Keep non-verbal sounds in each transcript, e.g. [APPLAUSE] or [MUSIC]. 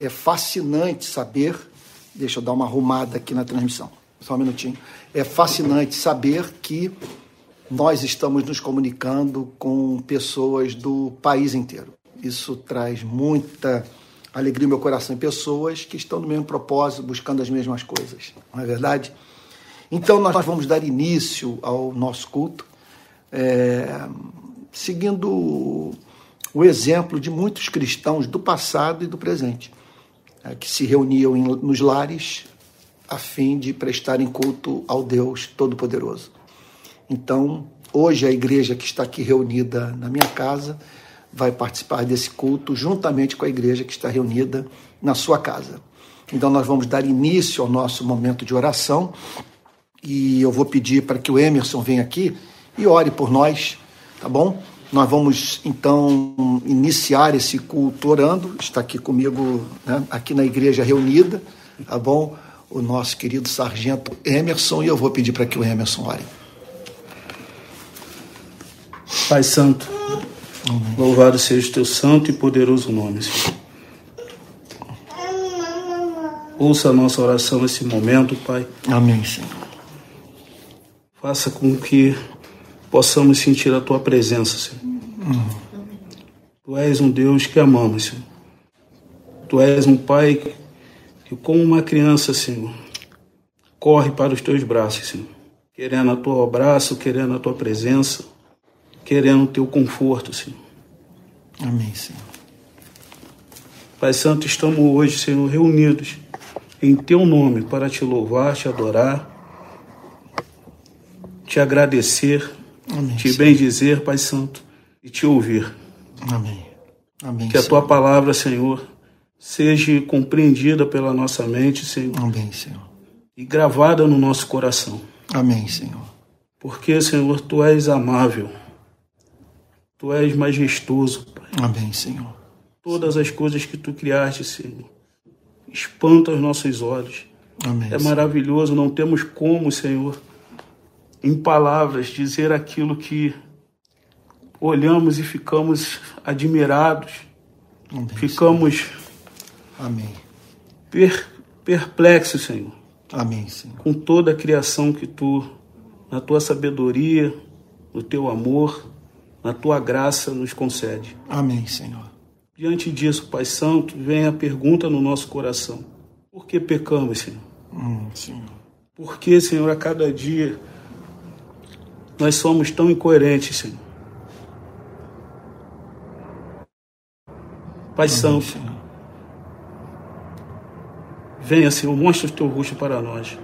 É fascinante saber. Deixa eu dar uma arrumada aqui na transmissão. Só um minutinho. É fascinante saber que nós estamos nos comunicando com pessoas do país inteiro. Isso traz muita alegria no meu coração em pessoas que estão no mesmo propósito, buscando as mesmas coisas. Não é verdade? Então, nós vamos dar início ao nosso culto, é, seguindo o exemplo de muitos cristãos do passado e do presente, que se reuniam nos lares a fim de prestarem culto ao Deus Todo-Poderoso. Então, hoje a igreja que está aqui reunida na minha casa vai participar desse culto juntamente com a igreja que está reunida na sua casa. Então, nós vamos dar início ao nosso momento de oração e eu vou pedir para que o Emerson venha aqui e ore por nós, tá bom? Nós vamos então iniciar esse culto orando. Está aqui comigo, né, aqui na igreja reunida, tá bom? O nosso querido sargento Emerson, e eu vou pedir para que o Emerson ore. Pai Santo, Amém. louvado seja o teu santo e poderoso nome, Senhor. Ouça a nossa oração nesse momento, Pai. Amém, Senhor. Faça com que possamos sentir a tua presença, Senhor. Tu és um Deus que amamos, Senhor. Tu és um Pai que, como uma criança, Senhor, corre para os teus braços, Senhor. Querendo a tua abraço, querendo a tua presença, querendo o teu conforto, Senhor. Amém, Senhor. Pai Santo, estamos hoje, Senhor, reunidos em teu nome para te louvar, te adorar te agradecer, Amém, te bendizer, Pai Santo, e te ouvir. Amém. Amém que a tua palavra, Senhor, seja compreendida pela nossa mente, Senhor. Amém, Senhor. E gravada no nosso coração. Amém, Senhor. Porque, Senhor, tu és amável. Tu és majestoso, Pai. Amém, Senhor. Todas as coisas que tu criaste, Senhor, espantam os nossos olhos. Amém. É maravilhoso, não temos como, Senhor, em palavras, dizer aquilo que olhamos e ficamos admirados, Amém, ficamos Amém. Per, perplexos, Senhor. Amém, Senhor. Com toda a criação que tu, na tua sabedoria, no teu amor, na tua graça, nos concede. Amém, Senhor. Diante disso, Pai Santo, vem a pergunta no nosso coração: por que pecamos, Senhor? Hum, Senhor. Por que, Senhor, a cada dia nós somos tão incoerentes, Senhor. Pai Amém, Santo, Senhor. venha, Senhor, mostre o teu rosto para nós.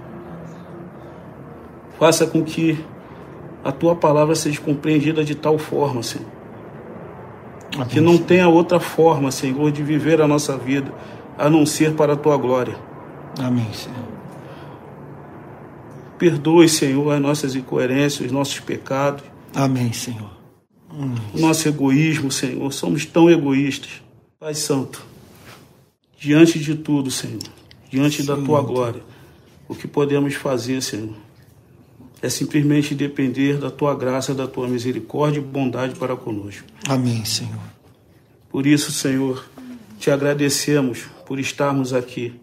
Faça com que a tua palavra seja compreendida de tal forma, Senhor. Amém, que não Senhor. tenha outra forma, Senhor, de viver a nossa vida a não ser para a tua glória. Amém, Senhor. Perdoe, Senhor, as nossas incoerências, os nossos pecados. Amém, Senhor. Hum. O nosso egoísmo, Senhor. Somos tão egoístas. Pai Santo, diante de tudo, Senhor, diante Sim. da tua glória, o que podemos fazer, Senhor, é simplesmente depender da tua graça, da tua misericórdia e bondade para conosco. Amém, Senhor. Por isso, Senhor, te agradecemos por estarmos aqui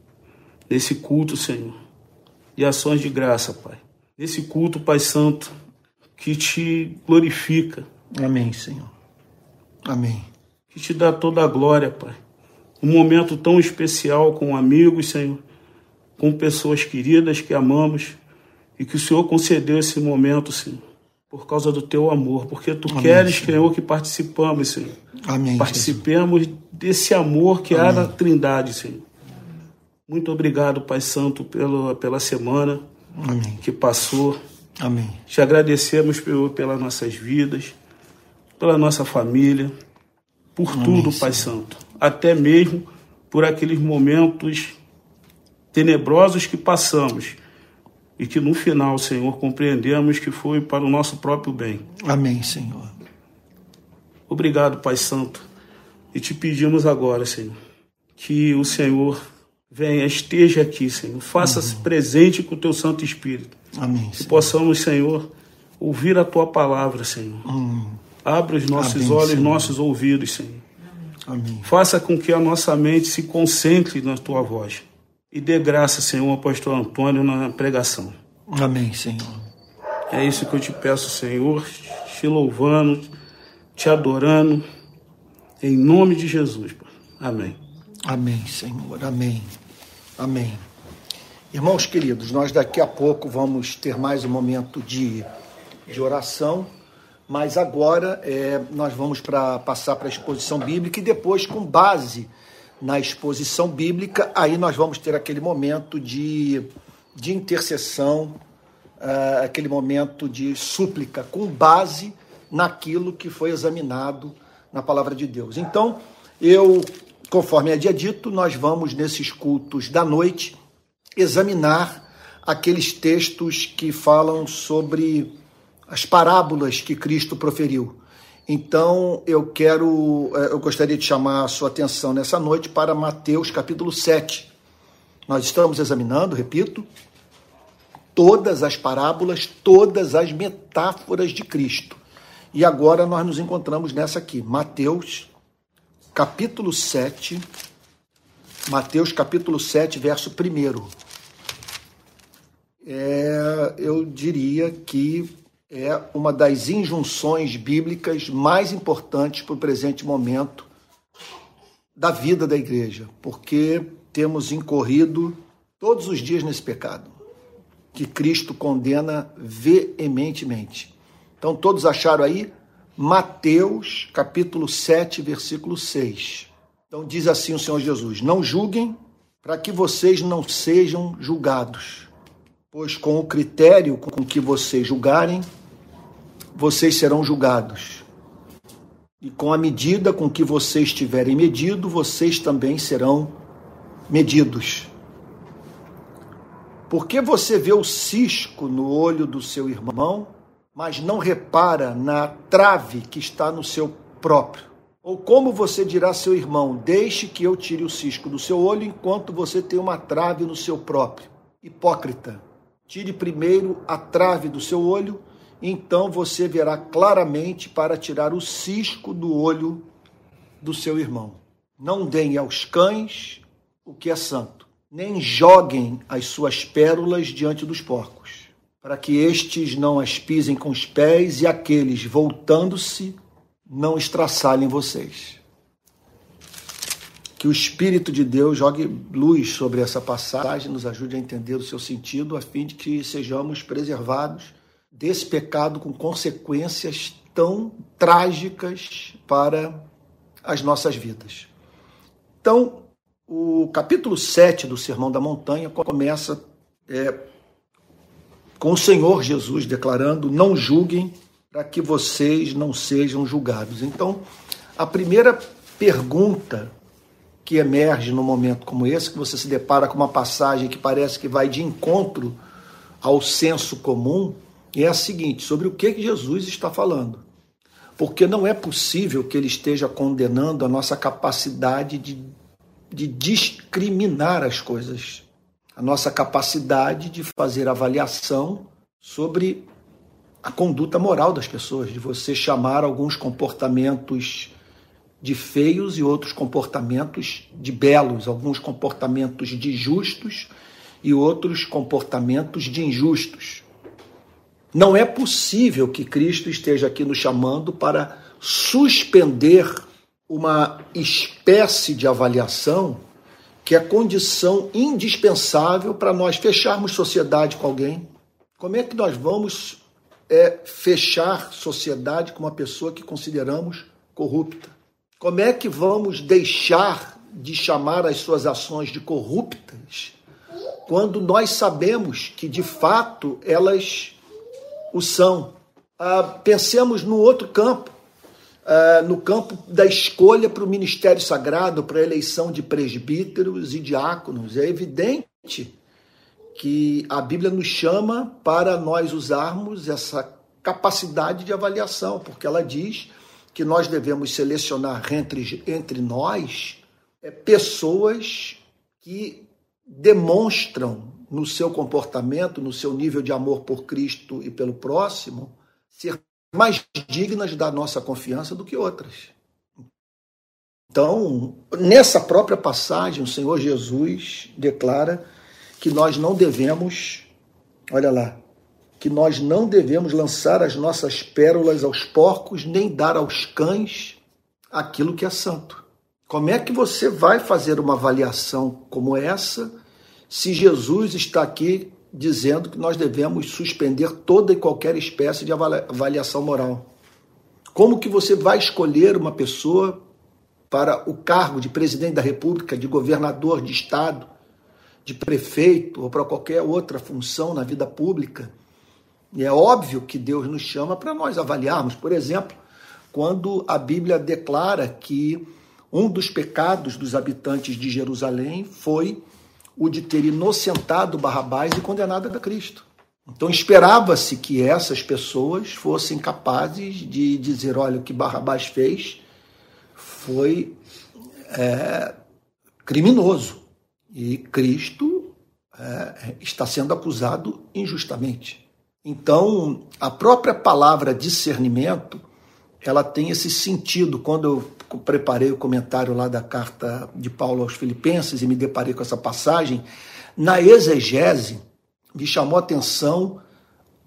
nesse culto, Senhor e ações de graça, Pai. Nesse culto, Pai Santo, que te glorifica. Amém, Senhor. Amém. Que te dá toda a glória, Pai. Um momento tão especial com amigos, Senhor, com pessoas queridas que amamos e que o Senhor concedeu esse momento, Senhor, por causa do teu amor, porque tu Amém, queres, Senhor. Senhor, que participamos, Senhor. Amém. Participemos Jesus. desse amor que Amém. há na Trindade, Senhor. Muito obrigado, Pai Santo, pela, pela semana Amém. que passou. Amém. Te agradecemos pelo, pelas nossas vidas, pela nossa família, por Amém, tudo, Pai Santo. Até mesmo por aqueles momentos tenebrosos que passamos e que no final, Senhor, compreendemos que foi para o nosso próprio bem. Amém, Senhor. Obrigado, Pai Santo. E te pedimos agora, Senhor, que o Senhor venha, esteja aqui, Senhor. Faça-se uhum. presente com o teu Santo Espírito. Amém. Que possamos, Senhor, ouvir a tua palavra, Senhor. Uhum. Abre os nossos Amém, olhos, Senhor. nossos ouvidos, Senhor. Amém. Faça com que a nossa mente se concentre na tua voz. E dê graça, Senhor, ao pastor Antônio na pregação. Amém, Senhor. É isso que eu te peço, Senhor, te louvando, te adorando, em nome de Jesus. Amém. Amém, Senhor. Amém. Amém. Irmãos queridos, nós daqui a pouco vamos ter mais um momento de, de oração, mas agora é, nós vamos para passar para a exposição bíblica e depois, com base na exposição bíblica, aí nós vamos ter aquele momento de, de intercessão, uh, aquele momento de súplica, com base naquilo que foi examinado na palavra de Deus. Então, eu, conforme é dito, nós vamos nesses cultos da noite examinar aqueles textos que falam sobre as parábolas que Cristo proferiu. Então, eu quero, eh, eu gostaria de chamar a sua atenção nessa noite para Mateus capítulo 7. Nós estamos examinando, repito, todas as parábolas, todas as metáforas de Cristo. E agora nós nos encontramos nessa aqui, Mateus capítulo 7, Mateus capítulo 7, verso 1. É, eu diria que é uma das injunções bíblicas mais importantes para o presente momento da vida da igreja, porque temos incorrido todos os dias nesse pecado, que Cristo condena veementemente. Então, todos acharam aí Mateus capítulo 7, versículo 6. Então diz assim o Senhor Jesus: Não julguem para que vocês não sejam julgados, pois com o critério com que vocês julgarem, vocês serão julgados. E com a medida com que vocês tiverem medido, vocês também serão medidos. Porque você vê o cisco no olho do seu irmão mas não repara na trave que está no seu próprio. Ou como você dirá a seu irmão: Deixe que eu tire o cisco do seu olho enquanto você tem uma trave no seu próprio. Hipócrita, tire primeiro a trave do seu olho, então você verá claramente para tirar o cisco do olho do seu irmão. Não deem aos cães o que é santo, nem joguem as suas pérolas diante dos porcos para que estes não as pisem com os pés e aqueles, voltando-se, não estraçalhem vocês. Que o Espírito de Deus jogue luz sobre essa passagem, nos ajude a entender o seu sentido, a fim de que sejamos preservados desse pecado com consequências tão trágicas para as nossas vidas. Então, o capítulo 7 do Sermão da Montanha começa é, com o Senhor Jesus declarando: Não julguem para que vocês não sejam julgados. Então, a primeira pergunta que emerge num momento como esse, que você se depara com uma passagem que parece que vai de encontro ao senso comum, é a seguinte: sobre o que Jesus está falando. Porque não é possível que ele esteja condenando a nossa capacidade de, de discriminar as coisas a nossa capacidade de fazer avaliação sobre a conduta moral das pessoas, de você chamar alguns comportamentos de feios e outros comportamentos de belos, alguns comportamentos de justos e outros comportamentos de injustos. Não é possível que Cristo esteja aqui nos chamando para suspender uma espécie de avaliação que é condição indispensável para nós fecharmos sociedade com alguém. Como é que nós vamos é, fechar sociedade com uma pessoa que consideramos corrupta? Como é que vamos deixar de chamar as suas ações de corruptas quando nós sabemos que de fato elas o são? Ah, pensemos no outro campo uh, no campo da escolha para o ministério sagrado, para a eleição de presbíteros e diáconos. É evidente que a Bíblia nos chama para nós usarmos essa capacidade de avaliação, porque ela diz que nós devemos selecionar entre, entre nós é, pessoas que demonstram no seu comportamento, no seu nível de amor por Cristo e pelo próximo, ser mais dignas da nossa confiança do que outras. Então, nessa própria passagem, o Senhor Jesus declara que nós não devemos, olha lá, que nós não devemos lançar as nossas pérolas aos porcos, nem dar aos cães aquilo que é santo. Como é que você vai fazer uma avaliação como essa se Jesus está aqui dizendo que nós devemos suspender toda e qualquer espécie de avaliação moral? Como que você vai escolher uma pessoa para o cargo de presidente da República, de governador de estado, de prefeito ou para qualquer outra função na vida pública? E é óbvio que Deus nos chama para nós avaliarmos, por exemplo, quando a Bíblia declara que um dos pecados dos habitantes de Jerusalém foi o de ter inocentado Barrabás e condenado a Cristo. Então esperava-se que essas pessoas fossem capazes de dizer: olha, o que Barrabás fez foi é, criminoso e Cristo é, está sendo acusado injustamente. Então, a própria palavra discernimento ela tem esse sentido. Quando eu preparei o comentário lá da carta de Paulo aos Filipenses e me deparei com essa passagem, na exegese me chamou a atenção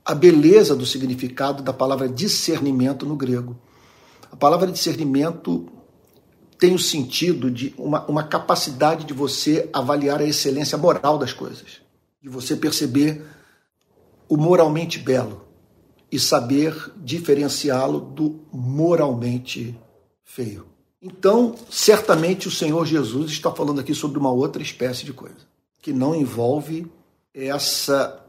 a beleza do significado da palavra discernimento no grego. A palavra discernimento tem o sentido de uma, uma capacidade de você avaliar a excelência moral das coisas, de você perceber o moralmente belo e saber diferenciá-lo do moralmente feio. Então, certamente o Senhor Jesus está falando aqui sobre uma outra espécie de coisa, que não envolve essa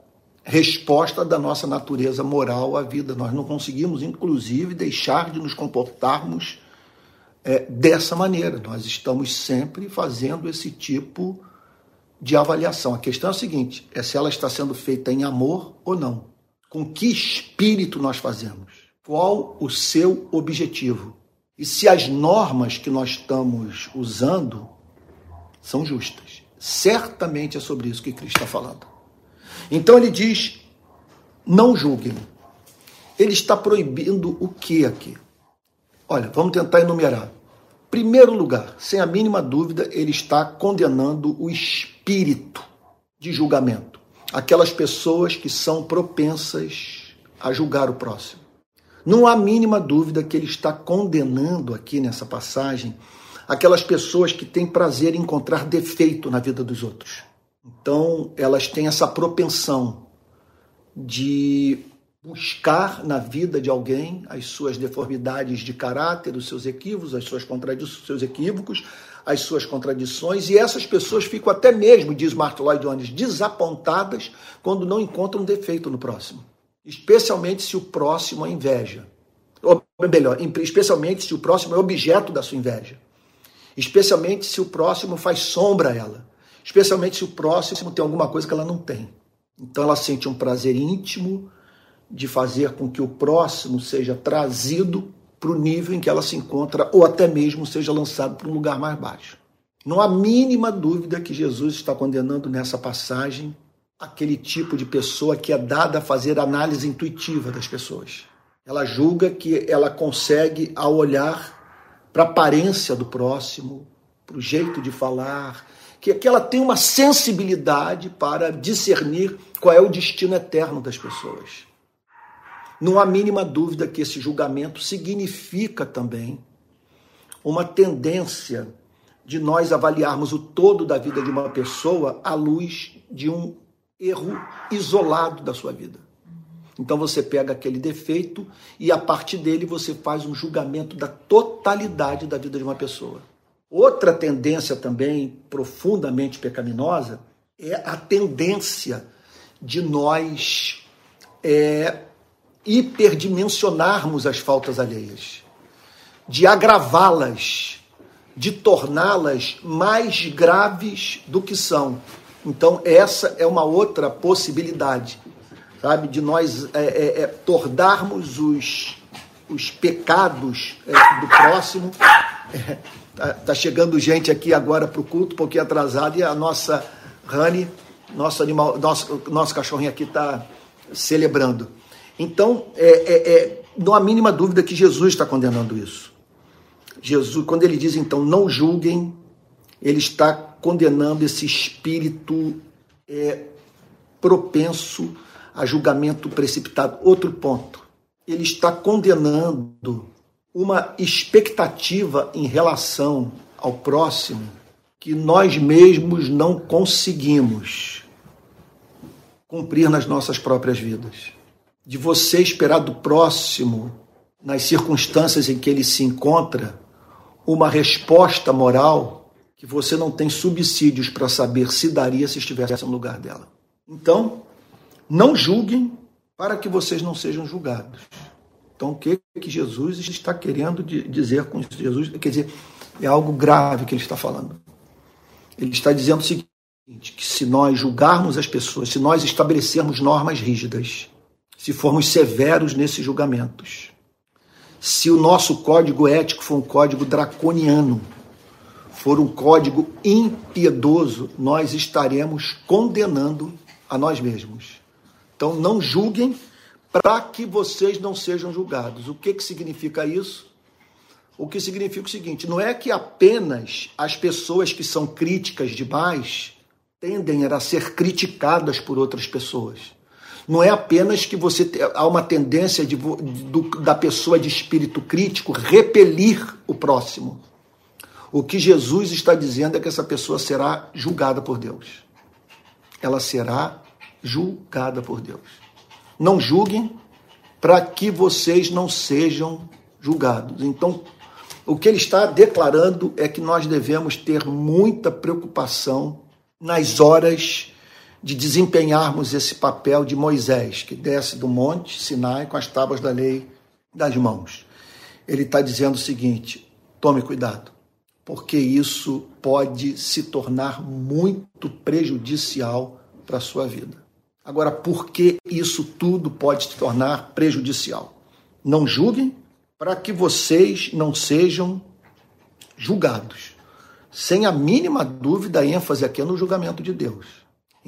resposta da nossa natureza moral à vida. Nós não conseguimos, inclusive, deixar de nos comportarmos é, dessa maneira. Nós estamos sempre fazendo esse tipo de avaliação. A questão é a seguinte: é se ela está sendo feita em amor ou não. Com que espírito nós fazemos? Qual o seu objetivo? E se as normas que nós estamos usando são justas. Certamente é sobre isso que Cristo está falando. Então ele diz: não julguem. Ele está proibindo o que aqui? Olha, vamos tentar enumerar. Primeiro lugar, sem a mínima dúvida, ele está condenando o espírito de julgamento aquelas pessoas que são propensas a julgar o próximo. Não há mínima dúvida que ele está condenando aqui nessa passagem aquelas pessoas que têm prazer em encontrar defeito na vida dos outros. Então, elas têm essa propensão de buscar na vida de alguém as suas deformidades de caráter, os seus equívocos, as suas contradições, os seus equívocos, as suas contradições, e essas pessoas ficam até mesmo, diz Martin Lloyd Jones, desapontadas quando não encontram defeito no próximo. Especialmente se o próximo é inveja. Ou melhor, especialmente se o próximo é objeto da sua inveja. Especialmente se o próximo faz sombra a ela. Especialmente se o próximo tem alguma coisa que ela não tem. Então ela sente um prazer íntimo de fazer com que o próximo seja trazido para o nível em que ela se encontra, ou até mesmo seja lançado para um lugar mais baixo. Não há mínima dúvida que Jesus está condenando nessa passagem aquele tipo de pessoa que é dada a fazer análise intuitiva das pessoas. Ela julga que ela consegue, ao olhar para a aparência do próximo, para o jeito de falar, que, que ela tem uma sensibilidade para discernir qual é o destino eterno das pessoas. Não há mínima dúvida que esse julgamento significa também uma tendência de nós avaliarmos o todo da vida de uma pessoa à luz de um erro isolado da sua vida. Então você pega aquele defeito e a partir dele você faz um julgamento da totalidade da vida de uma pessoa. Outra tendência também profundamente pecaminosa é a tendência de nós é, hiperdimensionarmos as faltas alheias, de agravá-las, de torná-las mais graves do que são. Então, essa é uma outra possibilidade, sabe, de nós é, é, é, tornarmos os, os pecados é, do próximo. [LAUGHS] Tá, tá, chegando gente aqui agora para o culto, um pouquinho atrasado, e a nossa Rani, nosso animal, nosso, nosso cachorrinho aqui está celebrando. Então, é, é, é, não há mínima dúvida que Jesus está condenando isso. Jesus, quando ele diz então não julguem, ele está condenando esse espírito é, propenso a julgamento precipitado. Outro ponto, ele está condenando uma expectativa em relação ao próximo que nós mesmos não conseguimos cumprir nas nossas próprias vidas. De você esperar do próximo, nas circunstâncias em que ele se encontra, uma resposta moral que você não tem subsídios para saber se daria se estivesse no lugar dela. Então, não julguem para que vocês não sejam julgados. Então, o que, que Jesus está querendo dizer com isso? Jesus, quer dizer, é algo grave que ele está falando. Ele está dizendo o seguinte: que se nós julgarmos as pessoas, se nós estabelecermos normas rígidas, se formos severos nesses julgamentos, se o nosso código ético for um código draconiano, for um código impiedoso, nós estaremos condenando a nós mesmos. Então não julguem para que vocês não sejam julgados. O que, que significa isso? O que significa o seguinte: não é que apenas as pessoas que são críticas demais tendem a ser criticadas por outras pessoas. Não é apenas que você há uma tendência de, do, da pessoa de espírito crítico repelir o próximo. O que Jesus está dizendo é que essa pessoa será julgada por Deus. Ela será julgada por Deus. Não julguem para que vocês não sejam julgados. Então, o que ele está declarando é que nós devemos ter muita preocupação nas horas de desempenharmos esse papel de Moisés, que desce do monte Sinai com as tábuas da lei das mãos. Ele está dizendo o seguinte: tome cuidado, porque isso pode se tornar muito prejudicial para a sua vida. Agora, por que isso tudo pode se tornar prejudicial? Não julguem para que vocês não sejam julgados. Sem a mínima dúvida, a ênfase aqui é no julgamento de Deus.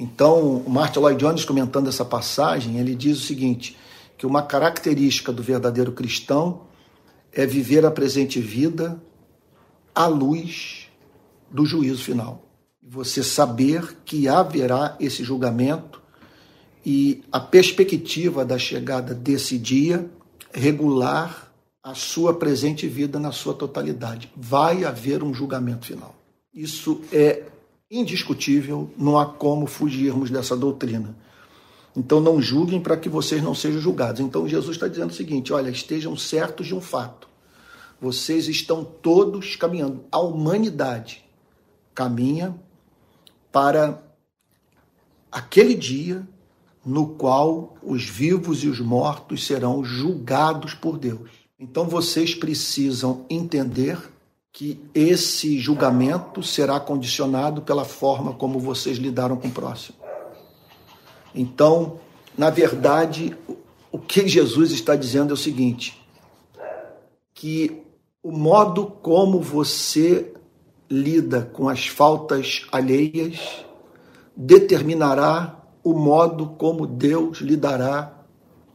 Então, o Martin Lloyd Jones, comentando essa passagem, ele diz o seguinte: que uma característica do verdadeiro cristão é viver a presente vida à luz do juízo final. Você saber que haverá esse julgamento e a perspectiva da chegada desse dia regular a sua presente vida na sua totalidade. Vai haver um julgamento final. Isso é indiscutível, não há como fugirmos dessa doutrina. Então não julguem para que vocês não sejam julgados. Então Jesus está dizendo o seguinte: olha, estejam certos de um fato. Vocês estão todos caminhando. A humanidade caminha para aquele dia no qual os vivos e os mortos serão julgados por Deus. Então vocês precisam entender que esse julgamento será condicionado pela forma como vocês lidaram com o próximo. Então, na verdade, o que Jesus está dizendo é o seguinte: que o modo como você lida com as faltas alheias determinará o modo como Deus lidará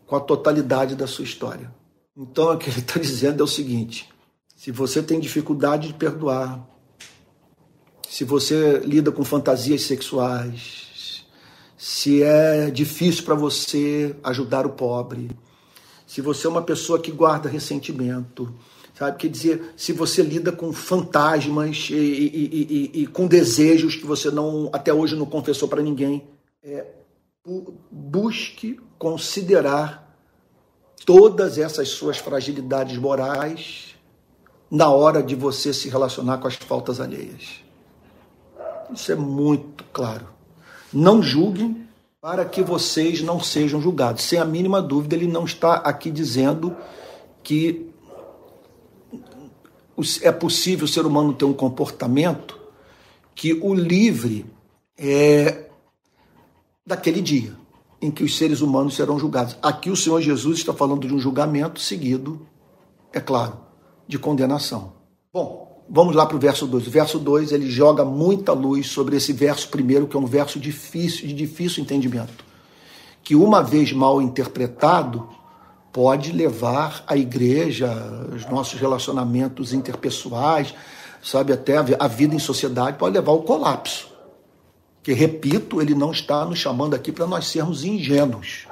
com a totalidade da sua história. Então, o que ele está [LAUGHS] dizendo é o seguinte: se você tem dificuldade de perdoar, se você lida com fantasias sexuais, se é difícil para você ajudar o pobre, se você é uma pessoa que guarda ressentimento, sabe? Quer dizer, se você lida com fantasmas e, e, e, e com desejos que você não até hoje não confessou para ninguém, é, busque considerar todas essas suas fragilidades morais na hora de você se relacionar com as faltas alheias. Isso é muito claro. Não julguem para que vocês não sejam julgados. Sem a mínima dúvida, ele não está aqui dizendo que é possível o ser humano ter um comportamento que o livre é, daquele dia em que os seres humanos serão julgados. Aqui o Senhor Jesus está falando de um julgamento seguido, é claro, de condenação. Bom, vamos lá para o verso 2. O verso 2 ele joga muita luz sobre esse verso primeiro, que é um verso difícil, de difícil entendimento. Que uma vez mal interpretado, pode levar a igreja, os nossos relacionamentos interpessoais, sabe, até a vida em sociedade, pode levar ao colapso. Que, repito, ele não está nos chamando aqui para nós sermos ingênuos.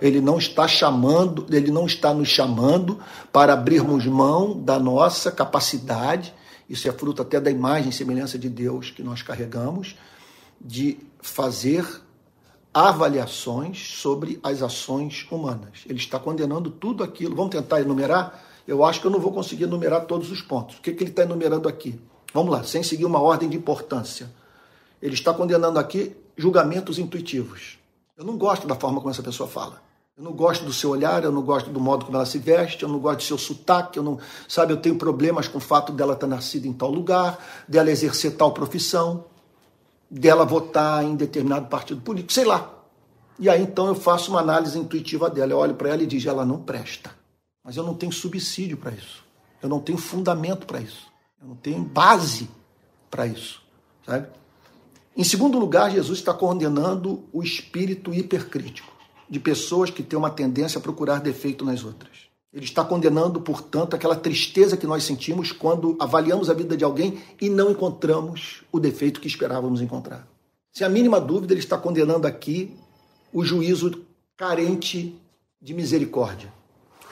Ele não está chamando, ele não está nos chamando para abrirmos mão da nossa capacidade, isso é fruto até da imagem e semelhança de Deus que nós carregamos, de fazer avaliações sobre as ações humanas. Ele está condenando tudo aquilo. Vamos tentar enumerar? Eu acho que eu não vou conseguir enumerar todos os pontos. O que, que ele está enumerando aqui? Vamos lá, sem seguir uma ordem de importância. Ele está condenando aqui julgamentos intuitivos. Eu não gosto da forma como essa pessoa fala. Eu não gosto do seu olhar, eu não gosto do modo como ela se veste, eu não gosto do seu sotaque, eu não, sabe, eu tenho problemas com o fato dela estar nascida em tal lugar, dela exercer tal profissão dela votar em determinado partido político, sei lá. E aí então eu faço uma análise intuitiva dela, eu olho para ela e digo, ela não presta. Mas eu não tenho subsídio para isso. Eu não tenho fundamento para isso. Eu não tenho base para isso, sabe? Em segundo lugar, Jesus está condenando o espírito hipercrítico de pessoas que têm uma tendência a procurar defeito nas outras. Ele está condenando, portanto, aquela tristeza que nós sentimos quando avaliamos a vida de alguém e não encontramos o defeito que esperávamos encontrar. Sem a mínima dúvida, ele está condenando aqui o juízo carente de misericórdia.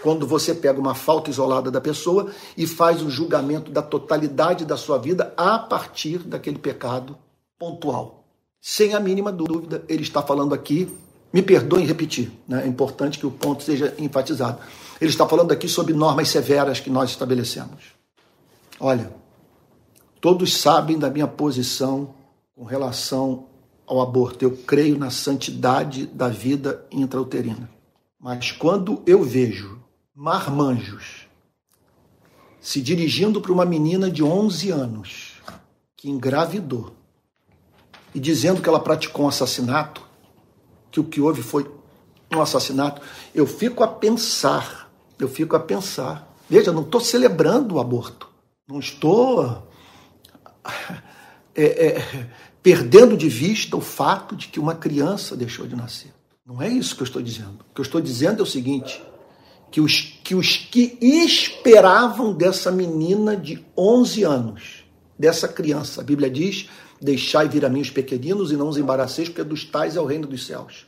Quando você pega uma falta isolada da pessoa e faz o julgamento da totalidade da sua vida a partir daquele pecado pontual. Sem a mínima dúvida, ele está falando aqui, me perdoem repetir, né? é importante que o ponto seja enfatizado ele está falando aqui sobre normas severas que nós estabelecemos. Olha, todos sabem da minha posição com relação ao aborto. Eu creio na santidade da vida intrauterina. Mas quando eu vejo marmanjos se dirigindo para uma menina de 11 anos que engravidou e dizendo que ela praticou um assassinato, que o que houve foi um assassinato, eu fico a pensar eu fico a pensar. Veja, não estou celebrando o aborto. Não estou é, é, perdendo de vista o fato de que uma criança deixou de nascer. Não é isso que eu estou dizendo. O que eu estou dizendo é o seguinte: que os que, os que esperavam dessa menina de 11 anos, dessa criança, a Bíblia diz: deixai vir a mim os pequeninos e não os embaraceis, porque dos tais é o reino dos céus.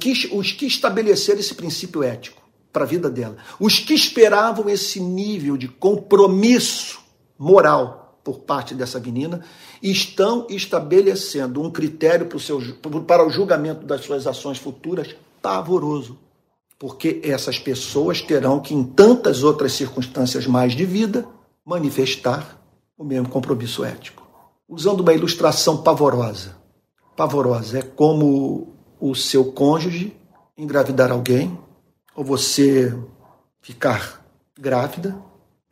Que, os que estabeleceram esse princípio ético para a vida dela. Os que esperavam esse nível de compromisso moral por parte dessa menina estão estabelecendo um critério para o, seu, para o julgamento das suas ações futuras pavoroso. Porque essas pessoas terão que, em tantas outras circunstâncias mais de vida, manifestar o mesmo compromisso ético. Usando uma ilustração pavorosa. Pavorosa é como o seu cônjuge engravidar alguém ou você ficar grávida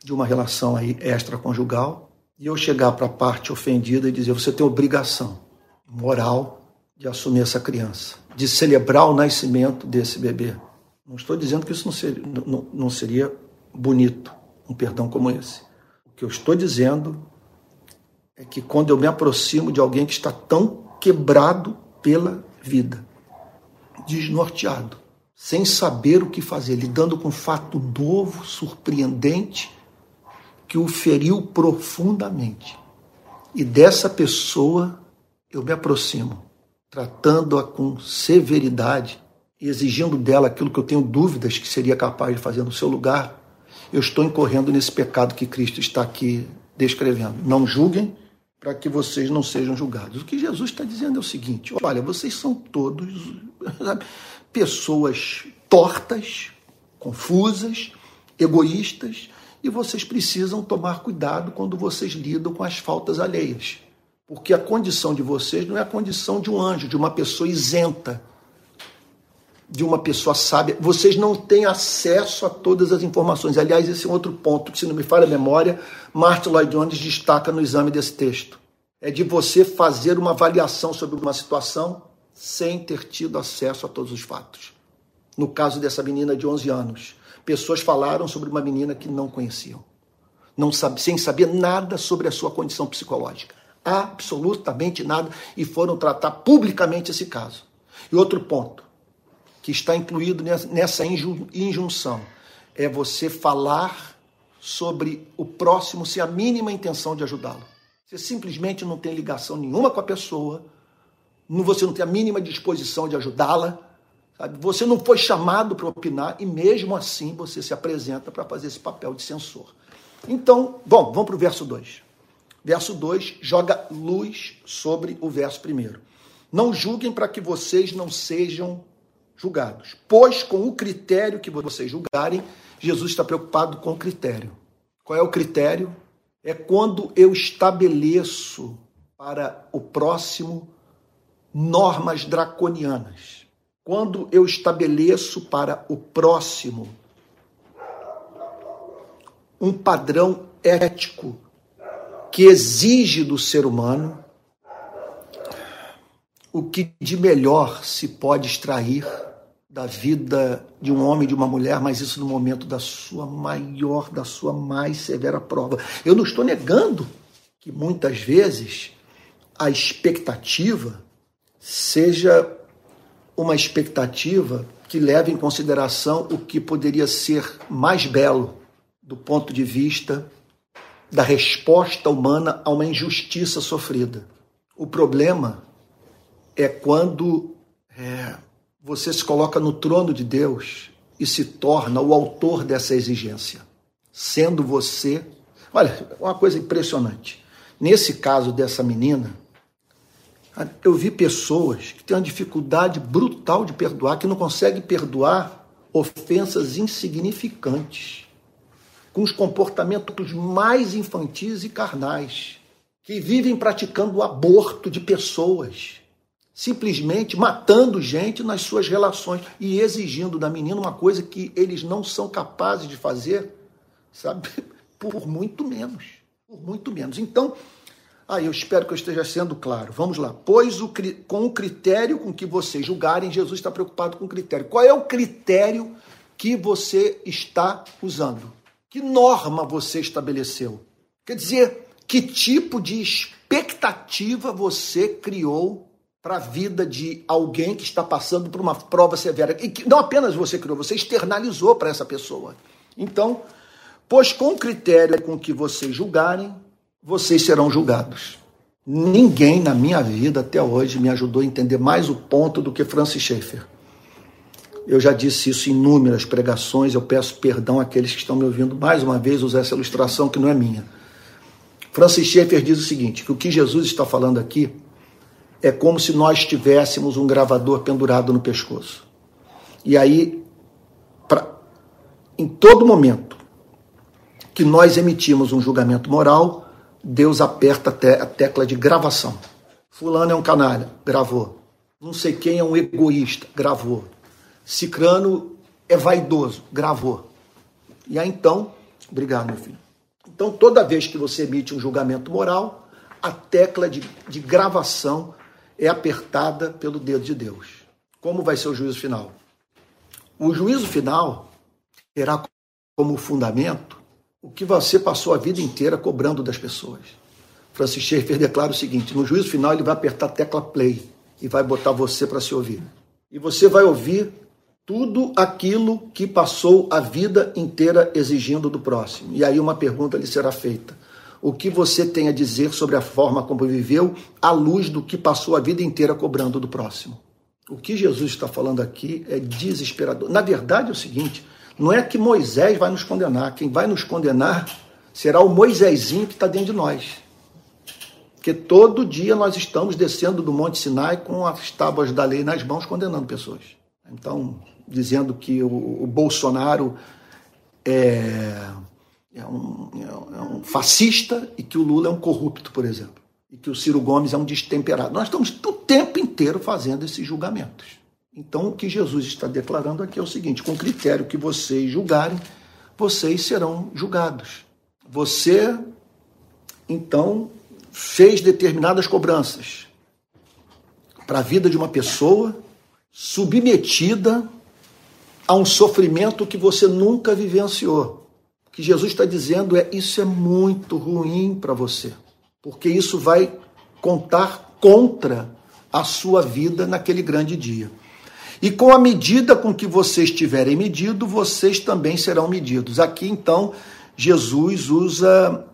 de uma relação aí extraconjugal e eu chegar para a parte ofendida e dizer você tem obrigação moral de assumir essa criança, de celebrar o nascimento desse bebê. Não estou dizendo que isso não seria, não, não seria bonito, um perdão como esse. O que eu estou dizendo é que quando eu me aproximo de alguém que está tão quebrado pela vida, desnorteado, sem saber o que fazer, lidando com um fato novo, surpreendente, que o feriu profundamente. E dessa pessoa eu me aproximo, tratando-a com severidade e exigindo dela aquilo que eu tenho dúvidas que seria capaz de fazer no seu lugar. Eu estou incorrendo nesse pecado que Cristo está aqui descrevendo. Não julguem para que vocês não sejam julgados. O que Jesus está dizendo é o seguinte: olha, vocês são todos. Sabe? pessoas tortas, confusas, egoístas, e vocês precisam tomar cuidado quando vocês lidam com as faltas alheias. Porque a condição de vocês não é a condição de um anjo, de uma pessoa isenta, de uma pessoa sábia. Vocês não têm acesso a todas as informações. Aliás, esse é outro ponto que, se não me falha a memória, Martin Lloyd Jones destaca no exame desse texto. É de você fazer uma avaliação sobre uma situação sem ter tido acesso a todos os fatos. No caso dessa menina de 11 anos, pessoas falaram sobre uma menina que não conheciam, não sabe, sem saber nada sobre a sua condição psicológica, absolutamente nada, e foram tratar publicamente esse caso. E outro ponto, que está incluído nessa injunção é você falar sobre o próximo sem a mínima intenção de ajudá-lo. Você simplesmente não tem ligação nenhuma com a pessoa, você não tem a mínima disposição de ajudá-la, você não foi chamado para opinar e mesmo assim você se apresenta para fazer esse papel de censor. Então, bom, vamos para o verso 2. Verso 2 joga luz sobre o verso 1. Não julguem para que vocês não sejam julgados, pois com o critério que vocês julgarem, Jesus está preocupado com o critério. Qual é o critério? É quando eu estabeleço para o próximo normas draconianas. Quando eu estabeleço para o próximo um padrão ético que exige do ser humano o que de melhor se pode extrair da vida de um homem de uma mulher, mas isso no momento da sua maior, da sua mais severa prova. Eu não estou negando que muitas vezes a expectativa seja uma expectativa que leve em consideração o que poderia ser mais belo do ponto de vista da resposta humana a uma injustiça sofrida. O problema é quando é, você se coloca no trono de Deus e se torna o autor dessa exigência, sendo você. Olha, uma coisa impressionante. Nesse caso dessa menina, eu vi pessoas que têm uma dificuldade brutal de perdoar, que não conseguem perdoar ofensas insignificantes, com os comportamentos mais infantis e carnais, que vivem praticando o aborto de pessoas simplesmente matando gente nas suas relações e exigindo da menina uma coisa que eles não são capazes de fazer, sabe? [LAUGHS] Por muito menos. Por muito menos. Então, aí eu espero que eu esteja sendo claro. Vamos lá. Pois o, com o critério com que vocês julgarem, Jesus está preocupado com o critério. Qual é o critério que você está usando? Que norma você estabeleceu? Quer dizer, que tipo de expectativa você criou para a vida de alguém que está passando por uma prova severa. E que não apenas você criou, você externalizou para essa pessoa. Então, pois com o critério com que vocês julgarem, vocês serão julgados. Ninguém na minha vida até hoje me ajudou a entender mais o ponto do que Francis Schaeffer. Eu já disse isso em inúmeras pregações, eu peço perdão àqueles que estão me ouvindo mais uma vez usar essa ilustração que não é minha. Francis Schaeffer diz o seguinte, que o que Jesus está falando aqui é como se nós tivéssemos um gravador pendurado no pescoço. E aí, pra, em todo momento que nós emitimos um julgamento moral, Deus aperta a tecla de gravação. Fulano é um canalha, gravou. Não sei quem é um egoísta, gravou. Cicrano é vaidoso, gravou. E aí então, obrigado, meu filho. Então, toda vez que você emite um julgamento moral, a tecla de, de gravação é apertada pelo dedo de Deus. Como vai ser o juízo final? O juízo final terá como fundamento o que você passou a vida inteira cobrando das pessoas. Francis Schaeffer declara o seguinte: no juízo final ele vai apertar a tecla play e vai botar você para se ouvir. E você vai ouvir tudo aquilo que passou a vida inteira exigindo do próximo. E aí uma pergunta lhe será feita: o que você tem a dizer sobre a forma como viveu, à luz do que passou a vida inteira cobrando do próximo. O que Jesus está falando aqui é desesperador. Na verdade, é o seguinte: não é que Moisés vai nos condenar, quem vai nos condenar será o Moisésinho que está dentro de nós. Porque todo dia nós estamos descendo do Monte Sinai com as tábuas da lei nas mãos, condenando pessoas. Então, dizendo que o, o Bolsonaro é é um, é um fascista e que o Lula é um corrupto, por exemplo. E que o Ciro Gomes é um destemperado. Nós estamos o tempo inteiro fazendo esses julgamentos. Então, o que Jesus está declarando aqui é o seguinte: com o critério que vocês julgarem, vocês serão julgados. Você, então, fez determinadas cobranças para a vida de uma pessoa submetida a um sofrimento que você nunca vivenciou que Jesus está dizendo é: isso é muito ruim para você, porque isso vai contar contra a sua vida naquele grande dia. E com a medida com que vocês tiverem medido, vocês também serão medidos. Aqui, então, Jesus usa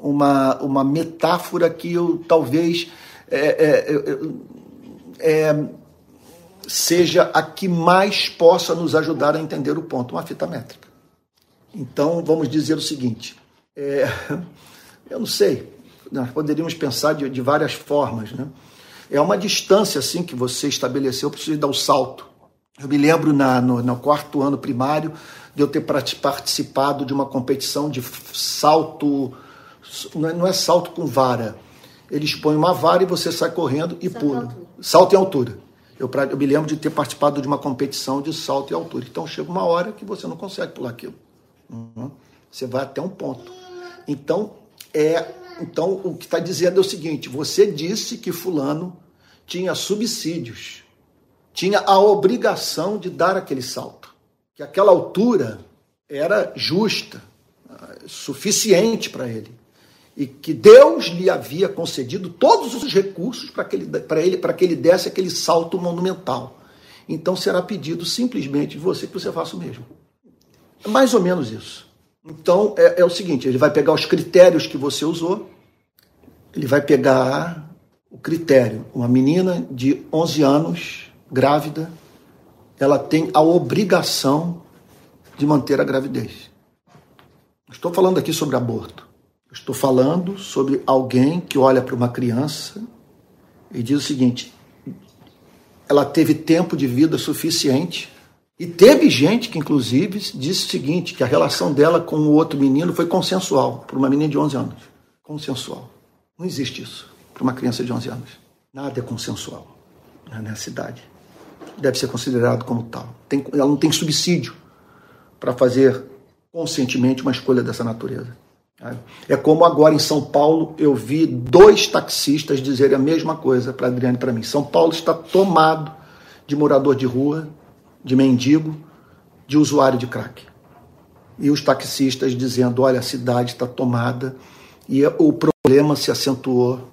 uma, uma metáfora que eu talvez é, é, é, seja a que mais possa nos ajudar a entender o ponto, uma fita métrica. Então, vamos dizer o seguinte: é, [LAUGHS] eu não sei, nós poderíamos pensar de, de várias formas, né? É uma distância assim que você estabeleceu para você dar o salto. Eu me lembro na, no, no, quarto ano primário de eu ter participado de uma competição de salto, não é, não é salto com vara. Eles põem uma vara e você sai correndo e salto pula. Salto em altura. Eu, eu, me lembro de ter participado de uma competição de salto em altura. Então chega uma hora que você não consegue pular aquilo. Uhum. Você vai até um ponto. Então, é, então o que está dizendo é o seguinte: você disse que Fulano tinha subsídios, tinha a obrigação de dar aquele salto, que aquela altura era justa, suficiente para ele e que Deus lhe havia concedido todos os recursos para ele, ele, para que ele desse aquele salto monumental. Então será pedido simplesmente de você que você faça o mesmo. É mais ou menos isso. Então é, é o seguinte: ele vai pegar os critérios que você usou, ele vai pegar o critério. Uma menina de 11 anos, grávida, ela tem a obrigação de manter a gravidez. Estou falando aqui sobre aborto. Estou falando sobre alguém que olha para uma criança e diz o seguinte: ela teve tempo de vida suficiente. E teve gente que, inclusive, disse o seguinte: que a relação dela com o outro menino foi consensual, para uma menina de 11 anos. Consensual. Não existe isso para uma criança de 11 anos. Nada é consensual nessa idade. Deve ser considerado como tal. Tem, ela não tem subsídio para fazer conscientemente uma escolha dessa natureza. É como agora em São Paulo eu vi dois taxistas dizerem a mesma coisa para Adriane e para mim. São Paulo está tomado de morador de rua, de mendigo, de usuário de crack. E os taxistas dizendo: olha, a cidade está tomada e o problema se acentuou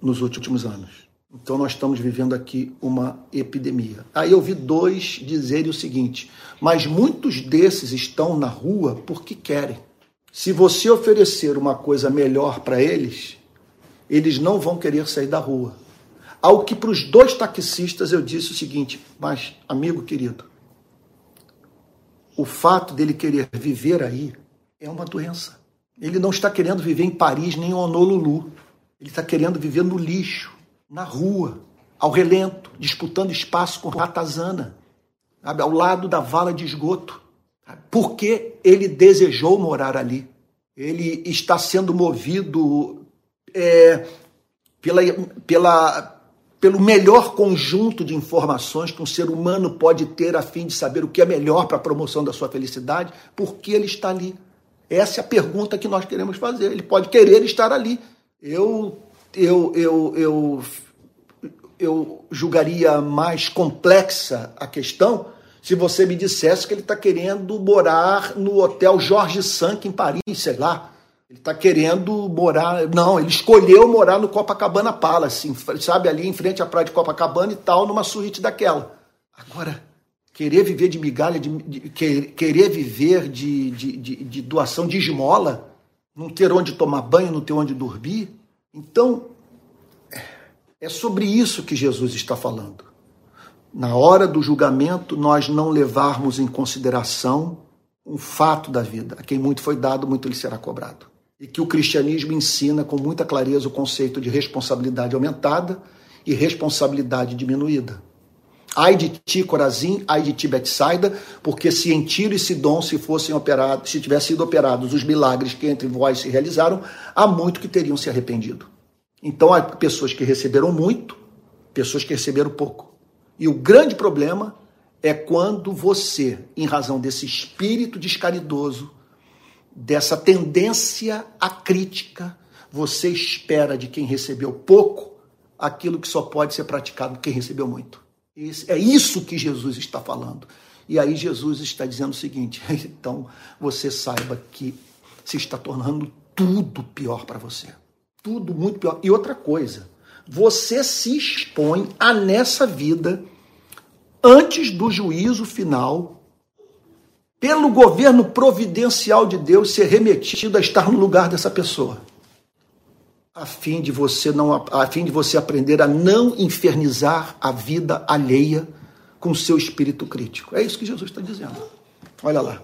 nos últimos anos. Então nós estamos vivendo aqui uma epidemia. Aí eu vi dois dizerem o seguinte: mas muitos desses estão na rua porque querem. Se você oferecer uma coisa melhor para eles, eles não vão querer sair da rua. Ao que para os dois taxistas eu disse o seguinte: mas, amigo querido, o fato dele querer viver aí é uma doença. Ele não está querendo viver em Paris nem em Honolulu. Ele está querendo viver no lixo, na rua, ao relento, disputando espaço com ratazana, sabe? ao lado da vala de esgoto porque ele desejou morar ali. Ele está sendo movido é, pela, pela, pelo melhor conjunto de informações que um ser humano pode ter a fim de saber o que é melhor para a promoção da sua felicidade, porque ele está ali. Essa é a pergunta que nós queremos fazer. Ele pode querer estar ali. Eu, eu, eu, eu, eu julgaria mais complexa a questão se você me dissesse que ele está querendo morar no Hotel Jorge Sank em Paris, sei lá. Ele está querendo morar. Não, ele escolheu morar no Copacabana Palace, sabe, ali em frente à praia de Copacabana e tal, numa suíte daquela. Agora, querer viver de migalha, de, de querer viver de, de, de, doação de esmola, não ter onde tomar banho, não ter onde dormir. Então, é sobre isso que Jesus está falando na hora do julgamento, nós não levarmos em consideração um fato da vida. A quem muito foi dado, muito lhe será cobrado. E que o cristianismo ensina com muita clareza o conceito de responsabilidade aumentada e responsabilidade diminuída. Ai de ti, Corazim, ai de ti, Betsaida, porque se em Tiro e Sidom se fossem operados, se tivessem sido operados os milagres que entre vós se realizaram, há muito que teriam se arrependido. Então há pessoas que receberam muito, pessoas que receberam pouco. E o grande problema é quando você, em razão desse espírito descaridoso, dessa tendência à crítica, você espera de quem recebeu pouco aquilo que só pode ser praticado quem recebeu muito. É isso que Jesus está falando. E aí Jesus está dizendo o seguinte: [LAUGHS] então você saiba que se está tornando tudo pior para você. Tudo muito pior. E outra coisa, você se expõe a nessa vida antes do juízo final, pelo governo providencial de Deus, ser remetido a estar no lugar dessa pessoa. A fim de você não a fim de você aprender a não infernizar a vida alheia com seu espírito crítico. É isso que Jesus está dizendo. Olha lá.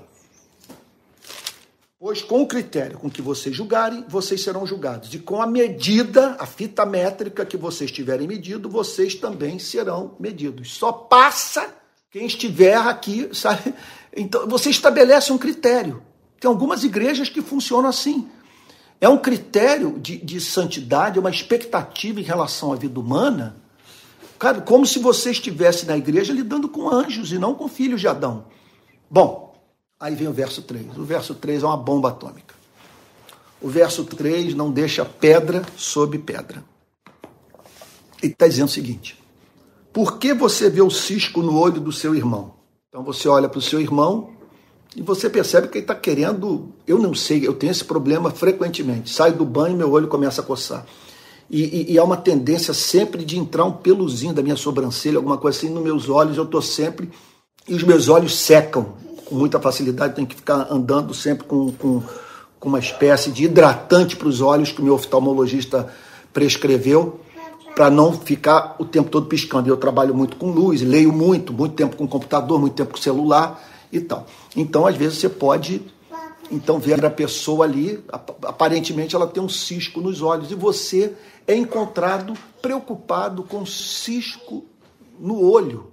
Pois com o critério com que vocês julgarem, vocês serão julgados. E com a medida, a fita métrica que vocês tiverem medido, vocês também serão medidos. Só passa quem estiver aqui, sabe? Então, você estabelece um critério. Tem algumas igrejas que funcionam assim. É um critério de, de santidade, uma expectativa em relação à vida humana, cara, como se você estivesse na igreja lidando com anjos e não com filhos de Adão. Bom, Aí vem o verso 3. O verso 3 é uma bomba atômica. O verso 3 não deixa pedra sobre pedra. Ele está dizendo o seguinte: por que você vê o cisco no olho do seu irmão? Então você olha para o seu irmão e você percebe que ele está querendo. Eu não sei, eu tenho esse problema frequentemente. Saio do banho e meu olho começa a coçar. E, e, e, há uma tendência sempre de entrar um peluzinho da minha sobrancelha, alguma coisa assim, nos meus olhos. Eu estou sempre. E os meus olhos secam com muita facilidade, tem que ficar andando sempre com, com, com uma espécie de hidratante para os olhos que o meu oftalmologista prescreveu para não ficar o tempo todo piscando. Eu trabalho muito com luz, leio muito, muito tempo com computador, muito tempo com celular e tal. Então, às vezes, você pode então ver a pessoa ali, aparentemente ela tem um cisco nos olhos, e você é encontrado preocupado com cisco no olho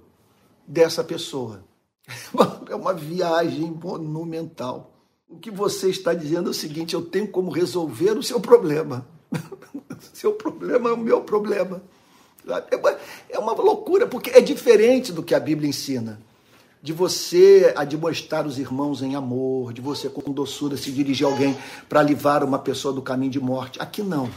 dessa pessoa. [LAUGHS] É uma viagem monumental. O que você está dizendo é o seguinte: eu tenho como resolver o seu problema. [LAUGHS] seu problema é o meu problema. É uma, é uma loucura, porque é diferente do que a Bíblia ensina. De você admoestar os irmãos em amor, de você com doçura se dirigir a alguém para livrar uma pessoa do caminho de morte. Aqui não.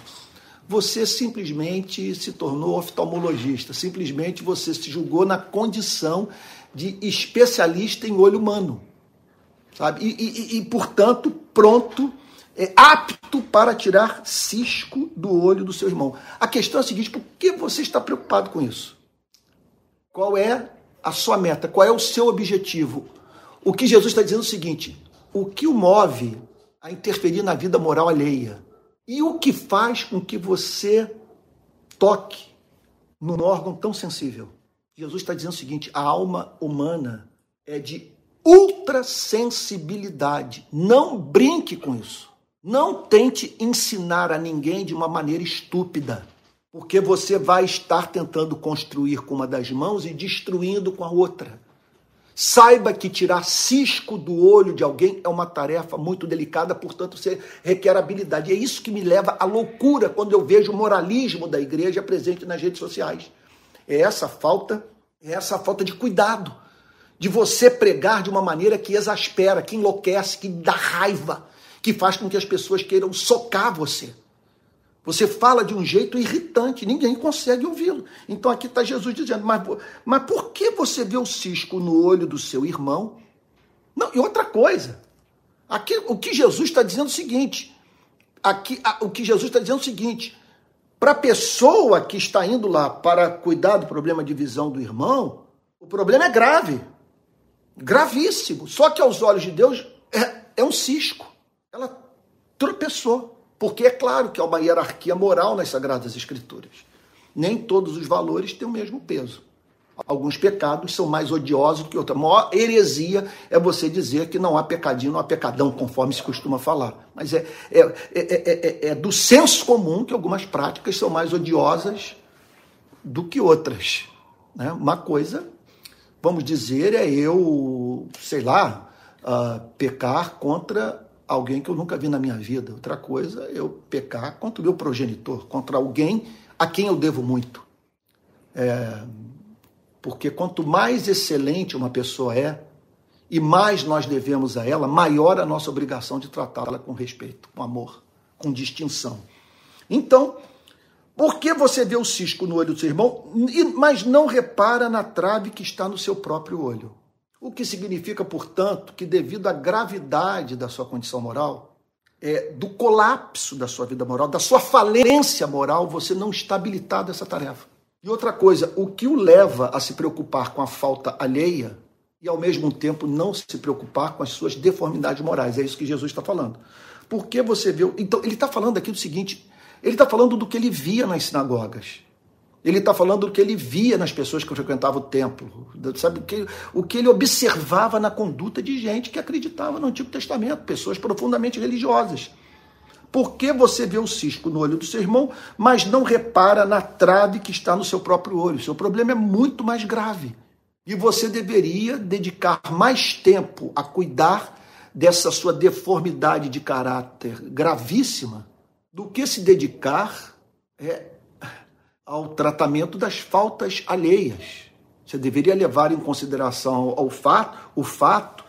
Você simplesmente se tornou oftalmologista, simplesmente você se julgou na condição de especialista em olho humano, sabe? E, e, e portanto, pronto, é apto para tirar cisco do olho do seu irmão. A questão é a seguinte: por que você está preocupado com isso? Qual é a sua meta? Qual é o seu objetivo? O que Jesus está dizendo é o seguinte: o que o move a interferir na vida moral alheia? E o que faz com que você toque num órgão tão sensível? Jesus está dizendo o seguinte: a alma humana é de ultrassensibilidade. Não brinque com isso. Não tente ensinar a ninguém de uma maneira estúpida, porque você vai estar tentando construir com uma das mãos e destruindo com a outra. Saiba que tirar cisco do olho de alguém é uma tarefa muito delicada, portanto, você requer habilidade. E é isso que me leva à loucura quando eu vejo o moralismo da igreja presente nas redes sociais. É essa falta, é essa falta de cuidado, de você pregar de uma maneira que exaspera, que enlouquece, que dá raiva, que faz com que as pessoas queiram socar você. Você fala de um jeito irritante, ninguém consegue ouvi-lo. Então aqui está Jesus dizendo: mas, mas por que você vê o cisco no olho do seu irmão? Não, e outra coisa, aqui, o que Jesus está dizendo é o seguinte: aqui, o que Jesus está dizendo é o seguinte: para a pessoa que está indo lá para cuidar do problema de visão do irmão, o problema é grave, gravíssimo. Só que aos olhos de Deus é, é um cisco. Ela tropeçou, porque é claro que há uma hierarquia moral nas Sagradas Escrituras. Nem todos os valores têm o mesmo peso. Alguns pecados são mais odiosos que outros. A maior heresia é você dizer que não há pecadinho, não há pecadão, conforme se costuma falar. Mas é, é, é, é, do senso comum que algumas práticas são mais odiosas do que outras. Né? Uma coisa, vamos dizer, é eu, sei lá, uh, pecar contra alguém que eu nunca vi na minha vida. Outra coisa é eu pecar contra o meu progenitor, contra alguém a quem eu devo muito. É, porque quanto mais excelente uma pessoa é, e mais nós devemos a ela, maior a nossa obrigação de tratá-la com respeito, com amor, com distinção. Então, por que você vê o cisco no olho do seu irmão, mas não repara na trave que está no seu próprio olho? O que significa, portanto, que devido à gravidade da sua condição moral, é, do colapso da sua vida moral, da sua falência moral, você não está habilitado a essa tarefa. E outra coisa, o que o leva a se preocupar com a falta alheia e ao mesmo tempo não se preocupar com as suas deformidades morais? É isso que Jesus está falando. Porque você vê. Então, ele está falando aqui do seguinte: ele está falando do que ele via nas sinagogas. Ele está falando do que ele via nas pessoas que frequentavam o templo, sabe? O que, o que ele observava na conduta de gente que acreditava no Antigo Testamento, pessoas profundamente religiosas. Por que você vê o cisco no olho do seu irmão, mas não repara na trave que está no seu próprio olho? O seu problema é muito mais grave. E você deveria dedicar mais tempo a cuidar dessa sua deformidade de caráter gravíssima do que se dedicar é, ao tratamento das faltas alheias. Você deveria levar em consideração ao fato, o fato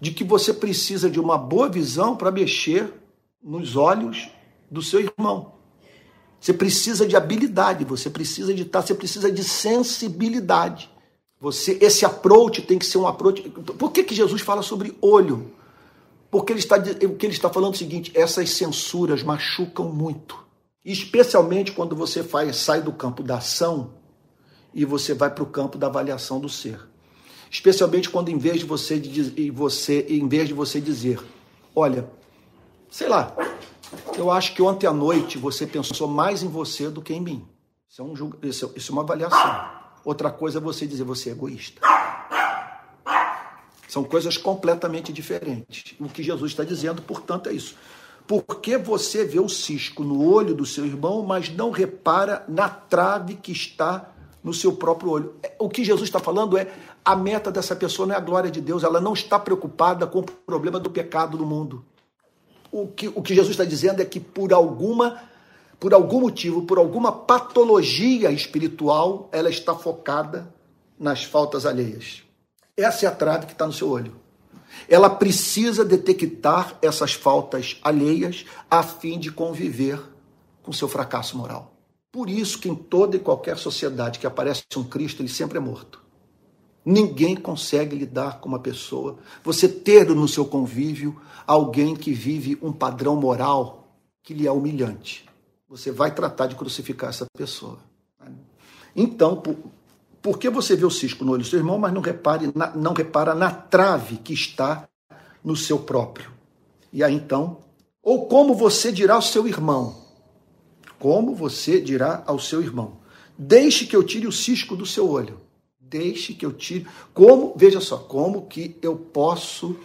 de que você precisa de uma boa visão para mexer nos olhos do seu irmão. Você precisa de habilidade, você precisa de estar, você precisa de sensibilidade. Você, esse approach tem que ser um approach. Por que, que Jesus fala sobre olho? Porque ele está, o que ele está falando é o seguinte: essas censuras machucam muito. Especialmente quando você faz, sai do campo da ação e você vai para o campo da avaliação do ser. Especialmente quando em vez de você, de você, em vez de você dizer, olha, sei lá, eu acho que ontem à noite você pensou mais em você do que em mim. Isso é, um, isso é, uma avaliação. Outra coisa é você dizer você é egoísta. São coisas completamente diferentes. O que Jesus está dizendo, portanto, é isso. Porque você vê o cisco no olho do seu irmão, mas não repara na trave que está no seu próprio olho. É, o que Jesus está falando é a meta dessa pessoa não é a glória de Deus, ela não está preocupada com o problema do pecado no mundo. O que, o que Jesus está dizendo é que por alguma, por algum motivo, por alguma patologia espiritual, ela está focada nas faltas alheias. Essa é a trave que está no seu olho. Ela precisa detectar essas faltas alheias a fim de conviver com seu fracasso moral. Por isso que em toda e qualquer sociedade que aparece um Cristo, ele sempre é morto. Ninguém consegue lidar com uma pessoa, você ter no seu convívio alguém que vive um padrão moral que lhe é humilhante. Você vai tratar de crucificar essa pessoa. Então, por que você vê o cisco no olho do seu irmão, mas não, repare na, não repara na trave que está no seu próprio? E aí então, ou como você dirá ao seu irmão? Como você dirá ao seu irmão? Deixe que eu tire o cisco do seu olho. Deixe que eu tire. Como, veja só, como que eu posso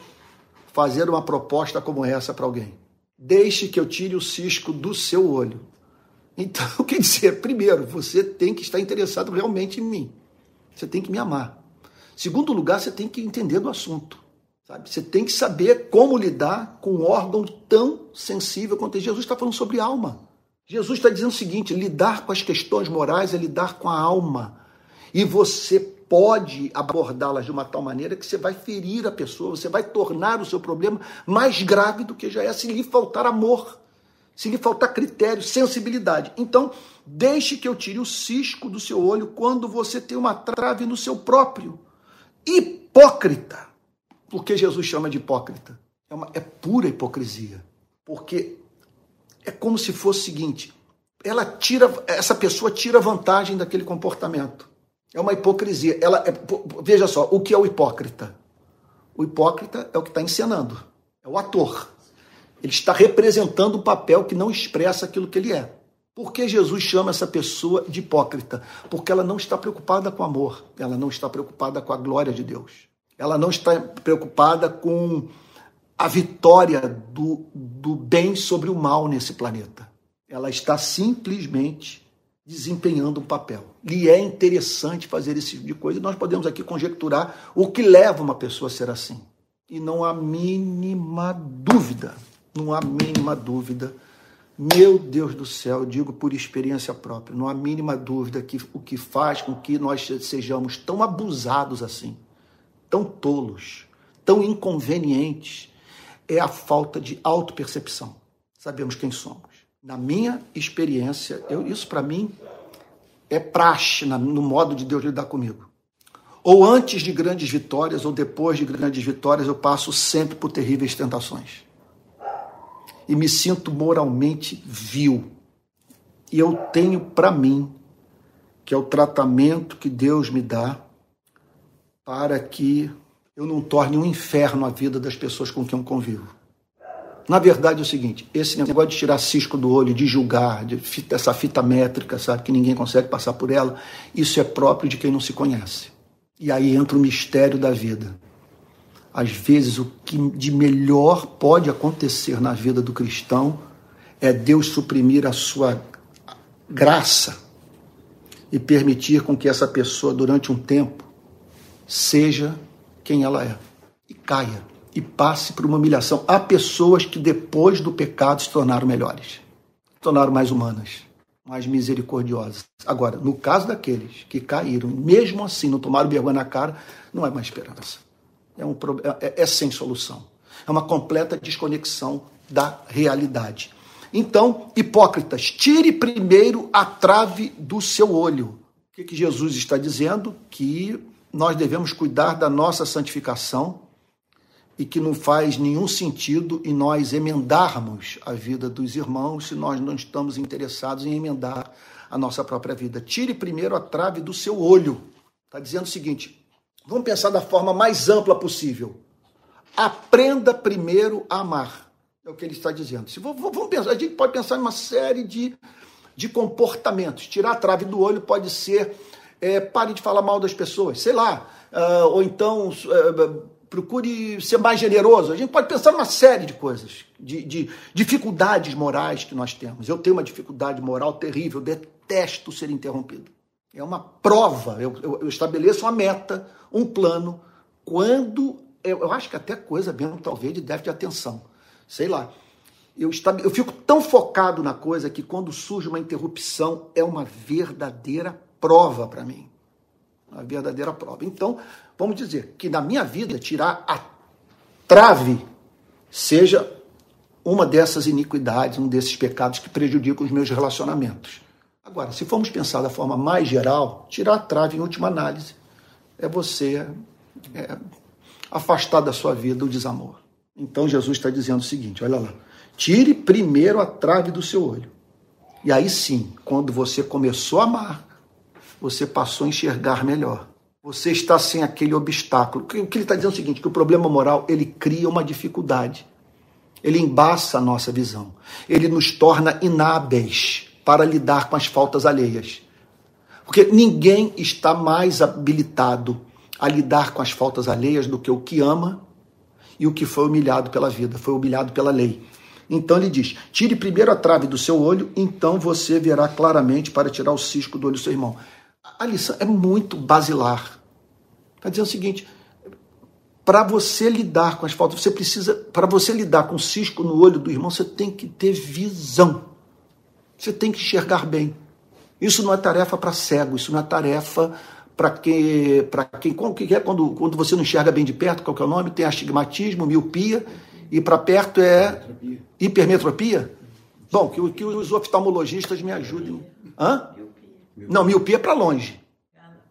fazer uma proposta como essa para alguém? Deixe que eu tire o cisco do seu olho. Então, [LAUGHS] quer dizer, primeiro, você tem que estar interessado realmente em mim. Você tem que me amar. Segundo lugar, você tem que entender do assunto. Sabe? Você tem que saber como lidar com um órgão tão sensível quanto. Jesus está falando sobre alma. Jesus está dizendo o seguinte: lidar com as questões morais é lidar com a alma. E você pode abordá-las de uma tal maneira que você vai ferir a pessoa, você vai tornar o seu problema mais grave do que já é se lhe faltar amor, se lhe faltar critério, sensibilidade. Então, Deixe que eu tire o cisco do seu olho quando você tem uma trave no seu próprio. Hipócrita. Por que Jesus chama de hipócrita? É, uma, é pura hipocrisia. Porque é como se fosse o seguinte: ela tira, essa pessoa tira vantagem daquele comportamento. É uma hipocrisia. Ela é, veja só, o que é o hipócrita? O hipócrita é o que está encenando, é o ator. Ele está representando um papel que não expressa aquilo que ele é. Por que Jesus chama essa pessoa de hipócrita? Porque ela não está preocupada com amor, ela não está preocupada com a glória de Deus, ela não está preocupada com a vitória do, do bem sobre o mal nesse planeta. Ela está simplesmente desempenhando um papel. Lhe é interessante fazer esse tipo de coisa. Nós podemos aqui conjecturar o que leva uma pessoa a ser assim. E não há mínima dúvida, não há mínima dúvida meu Deus do céu, digo por experiência própria, não há mínima dúvida que o que faz com que nós sejamos tão abusados assim, tão tolos, tão inconvenientes, é a falta de autopercepção. Sabemos quem somos. Na minha experiência, eu, isso para mim é praxe no modo de Deus lidar comigo. Ou antes de grandes vitórias, ou depois de grandes vitórias, eu passo sempre por terríveis tentações e me sinto moralmente vil. E eu tenho para mim que é o tratamento que Deus me dá para que eu não torne um inferno a vida das pessoas com quem eu convivo. Na verdade é o seguinte, esse negócio de tirar cisco do olho, de julgar, de fita, essa fita métrica, sabe, que ninguém consegue passar por ela, isso é próprio de quem não se conhece. E aí entra o mistério da vida. Às vezes o que de melhor pode acontecer na vida do cristão é Deus suprimir a sua graça e permitir com que essa pessoa durante um tempo seja quem ela é e caia e passe por uma humilhação. Há pessoas que depois do pecado se tornaram melhores, se tornaram mais humanas, mais misericordiosas. Agora, no caso daqueles que caíram, mesmo assim não tomaram vergonha na cara, não é mais esperança. É, um, é, é sem solução. É uma completa desconexão da realidade. Então, hipócritas, tire primeiro a trave do seu olho. O que, que Jesus está dizendo? Que nós devemos cuidar da nossa santificação e que não faz nenhum sentido em nós emendarmos a vida dos irmãos se nós não estamos interessados em emendar a nossa própria vida. Tire primeiro a trave do seu olho. Está dizendo o seguinte: vamos pensar da forma mais ampla possível. Aprenda primeiro a amar. É o que ele está dizendo. Se vamos pensar, a gente pode pensar em uma série de, de comportamentos. Tirar a trave do olho pode ser é, pare de falar mal das pessoas, sei lá, uh, ou então uh, procure ser mais generoso. A gente pode pensar numa série de coisas, de, de, dificuldades morais que nós temos. Eu tenho uma dificuldade moral terrível, detesto ser interrompido. É uma prova, eu, eu, eu estabeleço uma meta, um plano, quando, eu, eu, acho que até coisa mesmo, talvez, de déficit de atenção, sei lá. Eu, eu fico tão focado na coisa que quando surge uma interrupção é uma verdadeira prova para mim. A verdadeira prova. Então, vamos dizer que na minha vida, tirar a trave seja uma dessas iniquidades, um desses pecados que prejudicam os meus relacionamentos. Agora, se formos pensar da forma mais geral, tirar a trave, em última análise, é você é, afastar da sua vida o desamor. Então, Jesus está dizendo o seguinte: olha lá, tire primeiro a trave do seu olho. E aí sim, quando você começou a amar, você passou a enxergar melhor. Você está sem aquele obstáculo. O que ele está dizendo é o seguinte, que o problema moral, ele cria uma dificuldade. Ele embaça a nossa visão. Ele nos torna inábeis para lidar com as faltas alheias. Porque ninguém está mais habilitado a lidar com as faltas alheias do que o que ama e o que foi humilhado pela vida, foi humilhado pela lei. Então ele diz: tire primeiro a trave do seu olho, então você verá claramente para tirar o cisco do olho do seu irmão a lição é muito basilar. Está dizendo o seguinte: para você lidar com as faltas, você precisa, para você lidar com o cisco no olho do irmão, você tem que ter visão. Você tem que enxergar bem. Isso não é tarefa para cego, isso não é tarefa para quem, para quem, que é quando, quando você não enxerga bem de perto, qual é o nome? Tem astigmatismo, miopia, e para perto é hipermetropia. Bom, que, que os oftalmologistas me ajudem. Hã? Não, miopia é para longe.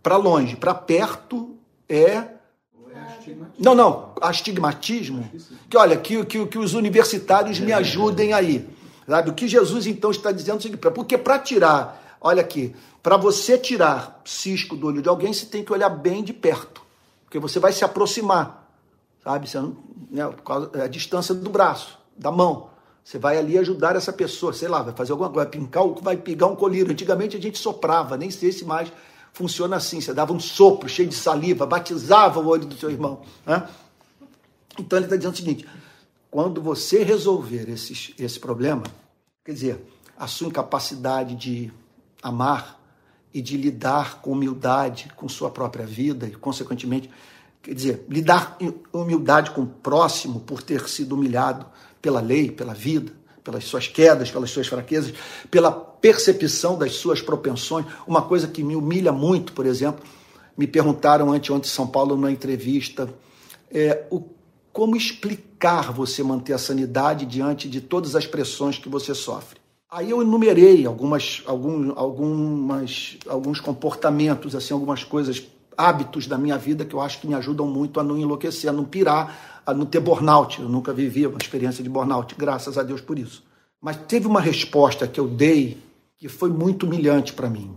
Para longe. Para perto é. Não, não. Astigmatismo. Que olha, que, que, que os universitários me ajudem aí. Sabe? O que Jesus então está dizendo é o seguinte: porque para tirar, olha aqui, para você tirar cisco do olho de alguém, você tem que olhar bem de perto. Porque você vai se aproximar. Sabe? Você né, a distância do braço, da mão. Você vai ali ajudar essa pessoa, sei lá, vai fazer alguma coisa, vai pincar, vai pegar um colírio. Antigamente a gente soprava, nem sei se mais funciona assim. Você dava um sopro cheio de saliva, batizava o olho do seu irmão. Né? Então ele está dizendo o seguinte: quando você resolver esse, esse problema, quer dizer, a sua incapacidade de amar e de lidar com humildade com sua própria vida e, consequentemente, quer dizer, lidar humildade com o próximo por ter sido humilhado pela lei, pela vida, pelas suas quedas, pelas suas fraquezas, pela percepção das suas propensões. Uma coisa que me humilha muito, por exemplo, me perguntaram anteontem em São Paulo numa entrevista, é, o, como explicar você manter a sanidade diante de todas as pressões que você sofre. Aí eu enumerei algumas, algum, algumas, alguns comportamentos, assim, algumas coisas, hábitos da minha vida que eu acho que me ajudam muito a não enlouquecer, a não pirar, a não ter burnout. Eu nunca vivi uma experiência de burnout, graças a Deus por isso. Mas teve uma resposta que eu dei que foi muito humilhante para mim.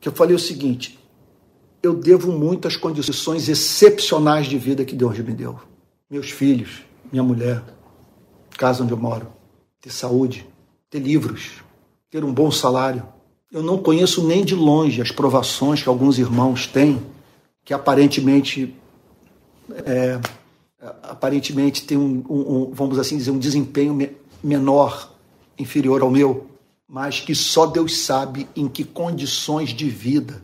que eu falei o seguinte: eu devo muitas condições excepcionais de vida que Deus me deu. Meus filhos, minha mulher, casa onde eu moro, ter saúde, ter livros, ter um bom salário. Eu não conheço nem de longe as provações que alguns irmãos têm, que aparentemente é, aparentemente tem um, um, um, vamos assim dizer, um desempenho me menor, inferior ao meu, mas que só Deus sabe em que condições de vida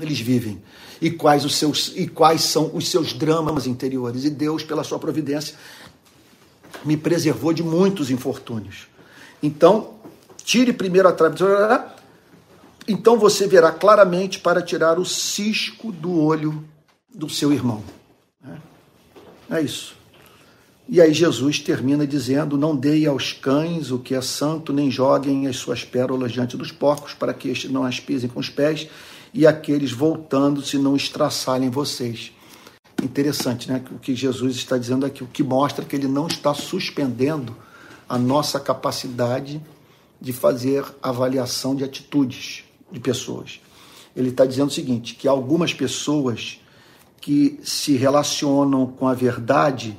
eles vivem e quais os seus e quais são os seus dramas interiores. E Deus, pela sua providência, me preservou de muitos infortúnios. Então, tire primeiro a trave. Então você verá claramente para tirar o cisco do olho do seu irmão. É isso. E aí Jesus termina dizendo: Não deem aos cães o que é santo, nem joguem as suas pérolas diante dos porcos, para que estes não as pisem com os pés, e aqueles voltando-se não estraçalhem vocês. Interessante, né? O que Jesus está dizendo aqui, o que mostra que ele não está suspendendo a nossa capacidade de fazer avaliação de atitudes de pessoas. Ele está dizendo o seguinte: que algumas pessoas que se relacionam com a verdade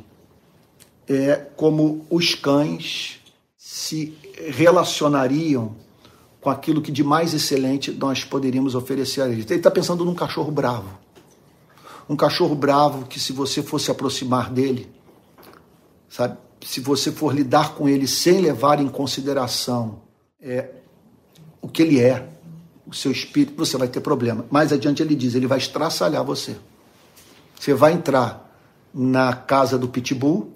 é como os cães se relacionariam com aquilo que de mais excelente nós poderíamos oferecer a eles. Ele está pensando num cachorro bravo. Um cachorro bravo que, se você fosse aproximar dele, sabe, se você for lidar com ele sem levar em consideração é, o que ele é, o seu espírito, você vai ter problema. Mais adiante ele diz: ele vai estraçalhar você. Você vai entrar na casa do pitbull,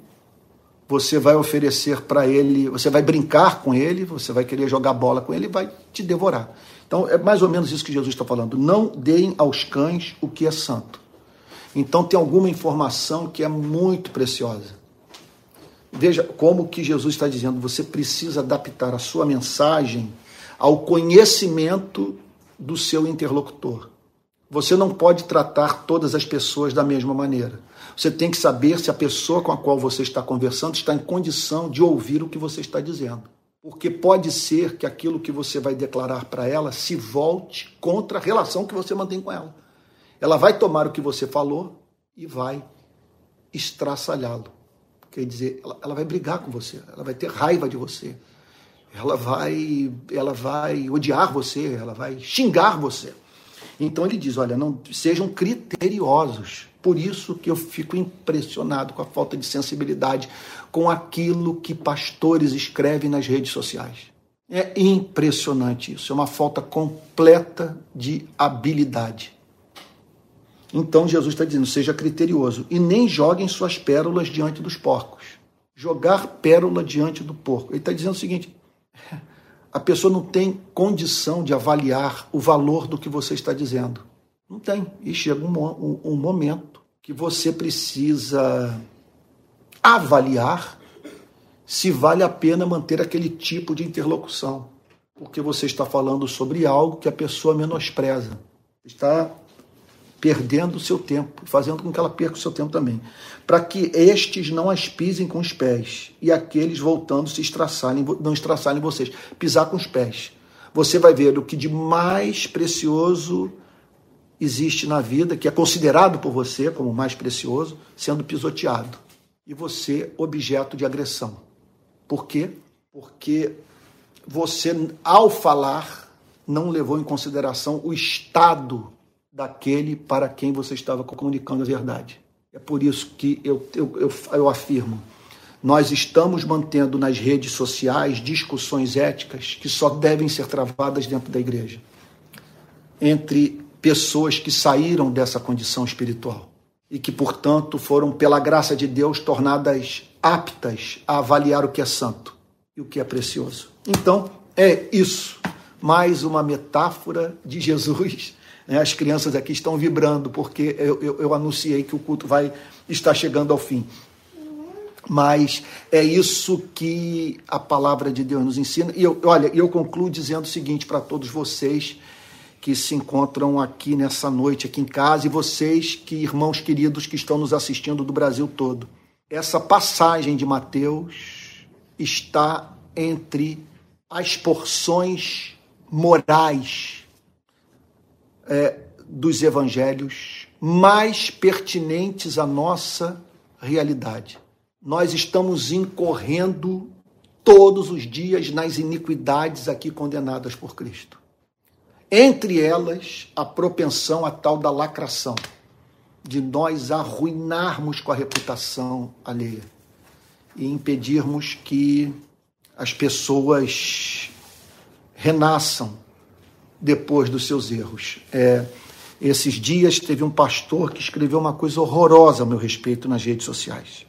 você vai oferecer para ele, você vai brincar com ele, você vai querer jogar bola com ele e vai te devorar. Então é mais ou menos isso que Jesus está falando. Não deem aos cães o que é santo. Então tem alguma informação que é muito preciosa. Veja como que Jesus está dizendo, você precisa adaptar a sua mensagem ao conhecimento do seu interlocutor. Você não pode tratar todas as pessoas da mesma maneira. Você tem que saber se a pessoa com a qual você está conversando está em condição de ouvir o que você está dizendo. Porque pode ser que aquilo que você vai declarar para ela se volte contra a relação que você mantém com ela. Ela vai tomar o que você falou e vai estraçalhá-lo. Quer dizer, ela, ela vai brigar com você, ela vai ter raiva de você, ela vai, ela vai odiar você, ela vai xingar você. Então ele diz: olha, não sejam criteriosos. Por isso que eu fico impressionado com a falta de sensibilidade com aquilo que pastores escrevem nas redes sociais. É impressionante isso, é uma falta completa de habilidade. Então Jesus está dizendo: seja criterioso e nem joguem suas pérolas diante dos porcos. Jogar pérola diante do porco. Ele está dizendo o seguinte: a pessoa não tem condição de avaliar o valor do que você está dizendo. Não tem. E chega um, um, um momento que você precisa avaliar se vale a pena manter aquele tipo de interlocução. Porque você está falando sobre algo que a pessoa menospreza. Está perdendo o seu tempo, fazendo com que ela perca o seu tempo também. Para que estes não as pisem com os pés e aqueles voltando se estraçalhem, não estraçalhem vocês. Pisar com os pés. Você vai ver o que de mais precioso existe na vida, que é considerado por você como mais precioso, sendo pisoteado. E você objeto de agressão. Por quê? Porque você, ao falar, não levou em consideração o estado daquele para quem você estava comunicando a verdade. É por isso que eu, eu, eu, eu afirmo: nós estamos mantendo nas redes sociais discussões éticas que só devem ser travadas dentro da igreja entre pessoas que saíram dessa condição espiritual e que, portanto, foram, pela graça de Deus, tornadas aptas a avaliar o que é santo e o que é precioso. Então, é isso. Mais uma metáfora de Jesus né? As crianças aqui estão vibrando porque eu, eu, eu anunciei que o culto vai estar chegando ao fim. Mas é isso que a palavra de Deus nos ensina. E eu, olha, eu concluo dizendo o seguinte para todos vocês que se encontram aqui nessa noite, aqui em casa, e vocês, que irmãos queridos que estão nos assistindo do Brasil todo. Essa passagem de Mateus está entre as porções morais é, dos evangelhos mais pertinentes à nossa realidade. Nós estamos incorrendo todos os dias nas iniquidades aqui condenadas por Cristo. Entre elas, a propensão a tal da lacração, de nós arruinarmos com a reputação alheia e impedirmos que as pessoas renasçam depois dos seus erros. É, esses dias teve um pastor que escreveu uma coisa horrorosa a meu respeito nas redes sociais.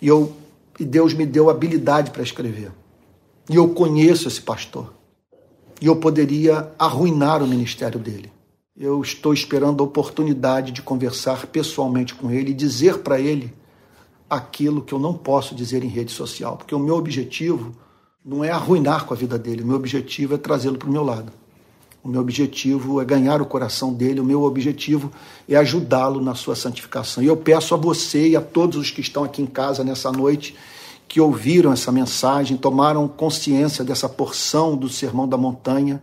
E, eu, e Deus me deu habilidade para escrever. E eu conheço esse pastor. E eu poderia arruinar o ministério dele. Eu estou esperando a oportunidade de conversar pessoalmente com ele e dizer para ele aquilo que eu não posso dizer em rede social, porque o meu objetivo não é arruinar com a vida dele, o meu objetivo é trazê-lo para o meu lado. O meu objetivo é ganhar o coração dele, o meu objetivo é ajudá-lo na sua santificação. E eu peço a você e a todos os que estão aqui em casa nessa noite, que ouviram essa mensagem, tomaram consciência dessa porção do Sermão da Montanha,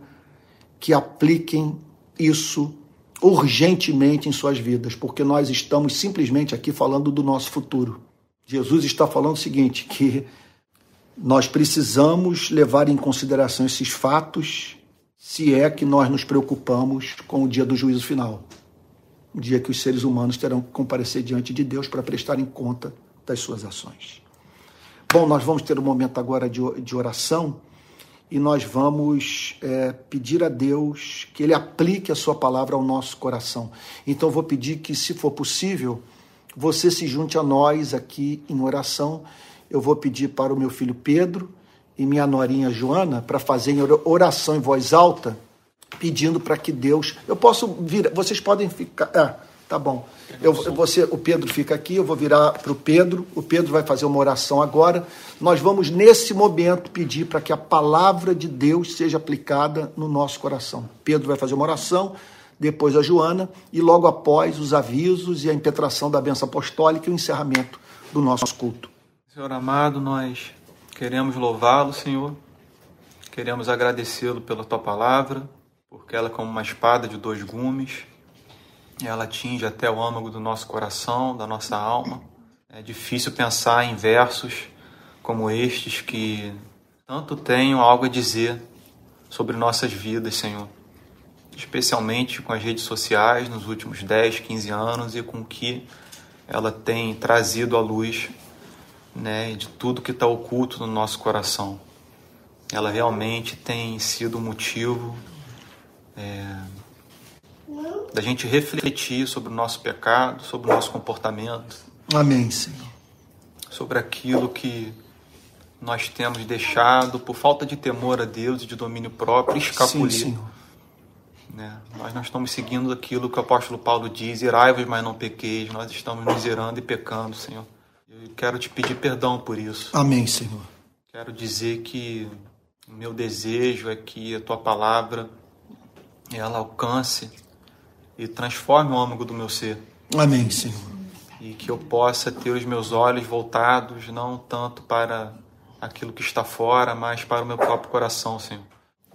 que apliquem isso urgentemente em suas vidas, porque nós estamos simplesmente aqui falando do nosso futuro. Jesus está falando o seguinte, que nós precisamos levar em consideração esses fatos se é que nós nos preocupamos com o dia do juízo final. O dia que os seres humanos terão que comparecer diante de Deus para prestarem conta das suas ações. Bom, nós vamos ter um momento agora de, oração e nós vamos é, pedir a Deus que Ele aplique a Sua palavra ao nosso coração. Então, vou pedir que, se for possível, você se junte a nós aqui em oração eu vou pedir para o meu filho Pedro e minha norinha Joana para fazerem oração em voz alta, pedindo para que Deus. Eu posso vir, vocês podem ficar. Ah, tá bom. Eu, você, o Pedro fica aqui, eu vou virar para o Pedro, o Pedro vai fazer uma oração agora. Nós vamos, nesse momento, pedir para que a palavra de Deus seja aplicada no nosso coração. Pedro vai fazer uma oração, depois a Joana, e logo após os avisos e a impetração da benção apostólica e o encerramento do nosso culto. Senhor amado, nós queremos louvá-lo, Senhor. Queremos agradecê-lo pela tua palavra, porque ela é como uma espada de dois gumes. Ela atinge até o âmago do nosso coração, da nossa alma. É difícil pensar em versos como estes que tanto tenham algo a dizer sobre nossas vidas, Senhor. Especialmente com as redes sociais nos últimos 10, 15 anos e com o que ela tem trazido à luz né, de tudo que está oculto no nosso coração. Ela realmente tem sido motivo é, da gente refletir sobre o nosso pecado, sobre o nosso comportamento. Amém, Senhor. Sobre aquilo que nós temos deixado por falta de temor a Deus e de domínio próprio escapulir. Sim, Senhor. Né? Nós não estamos seguindo aquilo que o apóstolo Paulo diz, irai-vos, mas não pequeis. Nós estamos nos irando e pecando, Senhor. Eu quero te pedir perdão por isso. Amém, Senhor. Quero dizer que o meu desejo é que a tua palavra ela alcance e transforme o âmago do meu ser. Amém, Senhor. E que eu possa ter os meus olhos voltados não tanto para aquilo que está fora, mas para o meu próprio coração, Senhor.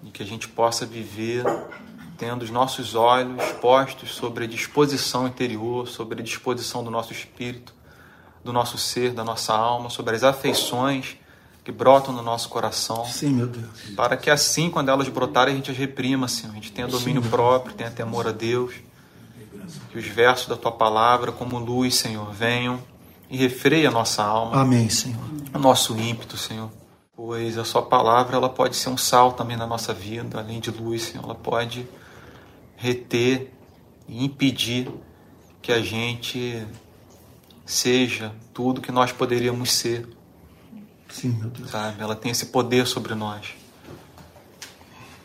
E que a gente possa viver tendo os nossos olhos postos sobre a disposição interior, sobre a disposição do nosso espírito, do nosso ser, da nossa alma, sobre as afeições que brotam no nosso coração. Sim, meu Deus. Para que assim, quando elas brotarem, a gente as reprima, Senhor. A gente tenha domínio Sim, próprio, tenha temor a Deus. Que os versos da tua palavra, como luz, Senhor, venham e refreiem a nossa alma. Amém, Senhor. O nosso ímpeto, Senhor. Pois a sua palavra, ela pode ser um sal também na nossa vida, além de luz, Senhor. Ela pode reter e impedir que a gente seja tudo que nós poderíamos ser. Sim, meu Deus. Sabe? Ela tem esse poder sobre nós.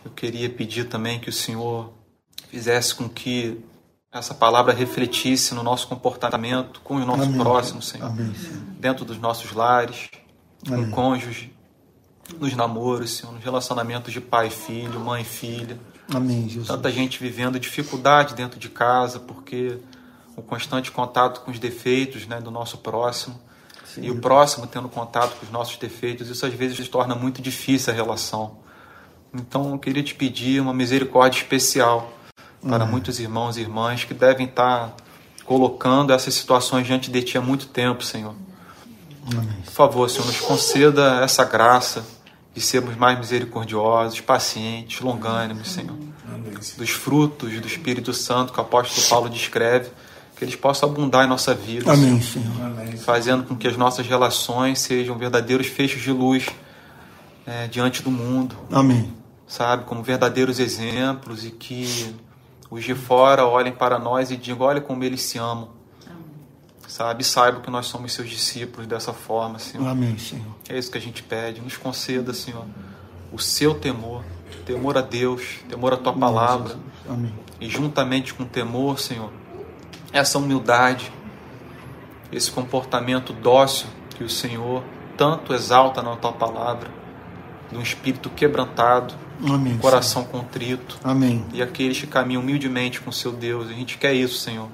Eu queria pedir também que o Senhor fizesse com que essa palavra refletisse no nosso comportamento com os nossos Amém. próximos, Senhor. Amém, Senhor. Dentro dos nossos lares, Amém. com cônjuge, nos namoros, Senhor, nos relacionamentos de pai e filho, mãe e filha. Amém, Jesus. Tanta gente vivendo dificuldade dentro de casa porque o constante contato com os defeitos né, do nosso próximo Sim. e o próximo tendo contato com os nossos defeitos, isso às vezes torna muito difícil a relação. Então eu queria te pedir uma misericórdia especial para muitos irmãos e irmãs que devem estar colocando essas situações diante de Ti há muito tempo, Senhor. Por favor, Senhor, nos conceda essa graça de sermos mais misericordiosos, pacientes, longânimos, Senhor. Dos frutos do Espírito Santo que o apóstolo Paulo descreve, que eles possam abundar em nossa vida, Amém, Senhor. Senhor. Fazendo com que as nossas relações sejam verdadeiros feixes de luz é, diante do mundo. Amém. Sabe, como verdadeiros exemplos e que os de fora olhem para nós e digam: olha como eles se amam. Sabe, saibam que nós somos seus discípulos dessa forma, Senhor. Amém, Senhor. É isso que a gente pede. Nos conceda, Senhor, o seu temor, temor a Deus, temor à tua palavra. Amém. E juntamente com o temor, Senhor, essa humildade, esse comportamento dócil que o Senhor tanto exalta na tua palavra, de um espírito quebrantado, Amém. um coração contrito Amém. e aqueles que caminham humildemente com seu Deus. A gente quer isso, Senhor.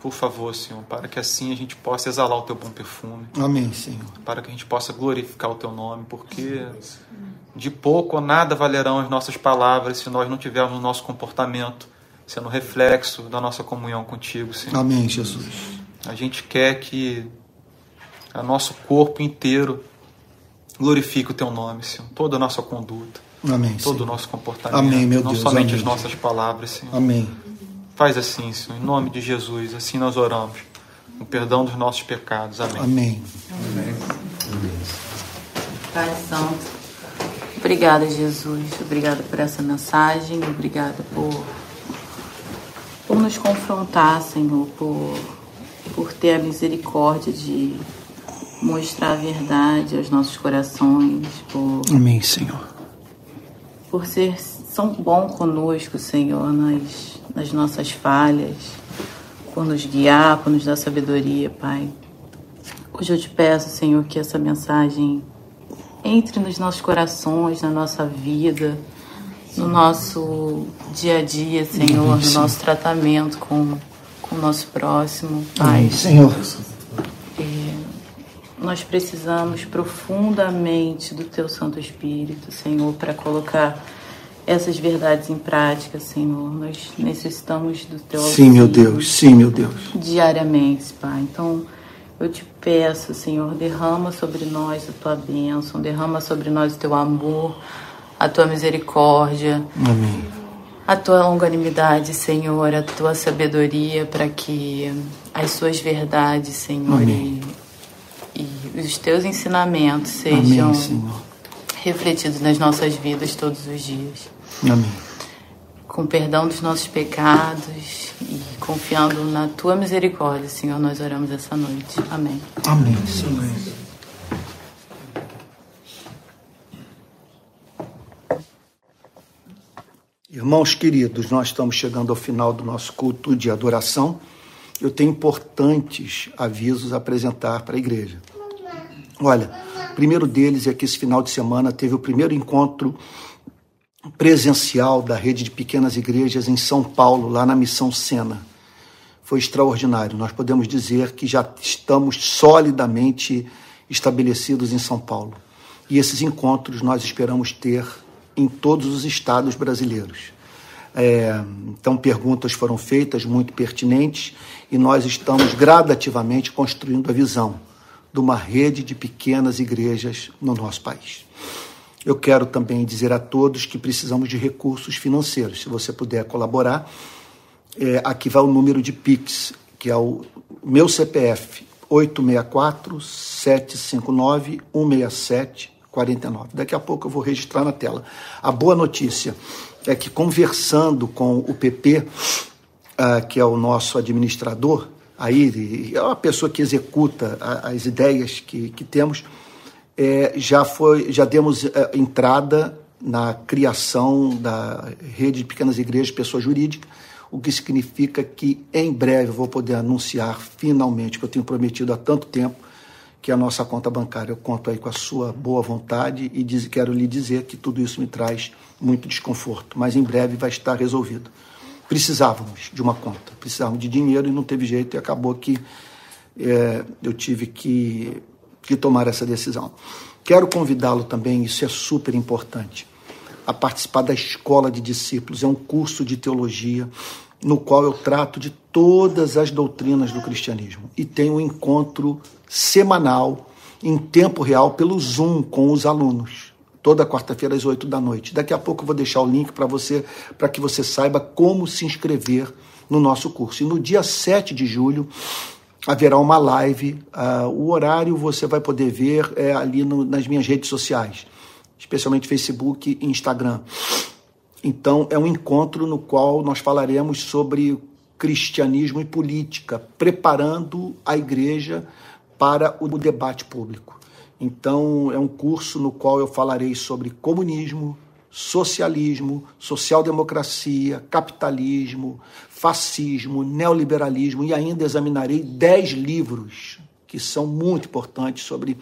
Por favor, Senhor, para que assim a gente possa exalar o teu bom perfume, Amém, Senhor. para que a gente possa glorificar o teu nome, porque de pouco ou nada valerão as nossas palavras se nós não tivermos o nosso comportamento sendo reflexo da nossa comunhão contigo, Senhor. Amém, Jesus. A gente quer que o nosso corpo inteiro glorifique o teu nome, Senhor. Toda a nossa conduta, Amém, todo o nosso comportamento, Amém, meu não Deus, somente amém. as nossas palavras, Senhor. Amém. Faz assim, Senhor, em nome de Jesus, assim nós oramos. O perdão dos nossos pecados. Amém. Amém. Pai Santo, obrigada, Jesus. Obrigada por essa mensagem. Obrigada por, por nos confrontar, Senhor, por, por ter a misericórdia de mostrar a verdade aos nossos corações, por, Amém, Senhor. por ser tão bom conosco, Senhor, nas, nas nossas falhas, por nos guiar, por nos dar sabedoria, Pai. Hoje eu te peço, Senhor, que essa mensagem entre nos nossos corações, na nossa vida, no nosso dia a dia, Senhor, no nosso tratamento com, com o nosso próximo, Pai. Senhor. Nós precisamos profundamente do Teu Santo Espírito, Senhor, para colocar essas verdades em prática, Senhor. Nós necessitamos do Teu Sim, meu auxílio Deus. Sim, meu Deus. diariamente, Pai. Então, eu te peço, Senhor, derrama sobre nós a Tua bênção, derrama sobre nós o Teu amor, a Tua misericórdia, Amém. a tua longanimidade, Senhor, a tua sabedoria para que as suas verdades, Senhor, e, e os teus ensinamentos sejam Amém, Senhor. refletidos nas nossas vidas todos os dias. Amém. Com perdão dos nossos pecados e confiando na tua misericórdia, Senhor, nós oramos essa noite. Amém. Amém, Senhor. Irmãos queridos, nós estamos chegando ao final do nosso culto de adoração. Eu tenho importantes avisos a apresentar para a igreja. Olha, o primeiro deles é que esse final de semana teve o primeiro encontro presencial da rede de pequenas igrejas em São Paulo, lá na Missão Sena. Foi extraordinário. Nós podemos dizer que já estamos solidamente estabelecidos em São Paulo. E esses encontros nós esperamos ter em todos os estados brasileiros. É, então, perguntas foram feitas muito pertinentes e nós estamos gradativamente construindo a visão de uma rede de pequenas igrejas no nosso país. Eu quero também dizer a todos que precisamos de recursos financeiros. Se você puder colaborar, é, aqui vai o número de Pix, que é o meu CPF, 864-759-167-49. Daqui a pouco eu vou registrar na tela. A boa notícia é que, conversando com o PP, ah, que é o nosso administrador, aí é uma pessoa que executa a- as ideias que, que temos, é, já foi, já demos é, entrada na criação da rede de pequenas igrejas, pessoa jurídica, o que significa que em breve eu vou poder anunciar finalmente, que eu tenho prometido há tanto tempo, que a nossa conta bancária. Eu conto aí com a sua boa vontade e diz, quero lhe dizer que tudo isso me traz muito desconforto, mas em breve vai estar resolvido. Precisávamos de uma conta, precisávamos de dinheiro e não teve jeito e acabou que é, eu tive que, que tomar essa decisão. Quero convidá-lo também, isso é super importante, a participar da Escola de Discípulos. É um curso de teologia no qual eu trato de todas as doutrinas do cristianismo e tenho um encontro semanal em tempo real pelo Zoom com os alunos. Toda quarta-feira às 8 da noite. Daqui a pouco eu vou deixar o link para você, para que você saiba como se inscrever no nosso curso. E no dia 7 de julho haverá uma live. Uh, o horário você vai poder ver é, ali no, nas minhas redes sociais, especialmente Facebook e Instagram. Então, é um encontro no qual nós falaremos sobre cristianismo e política, preparando a igreja para o debate público. Então, é um curso no qual eu falarei sobre comunismo, socialismo, social-democracia, capitalismo, fascismo, neoliberalismo e ainda examinarei dez livros que são muito importantes sobre,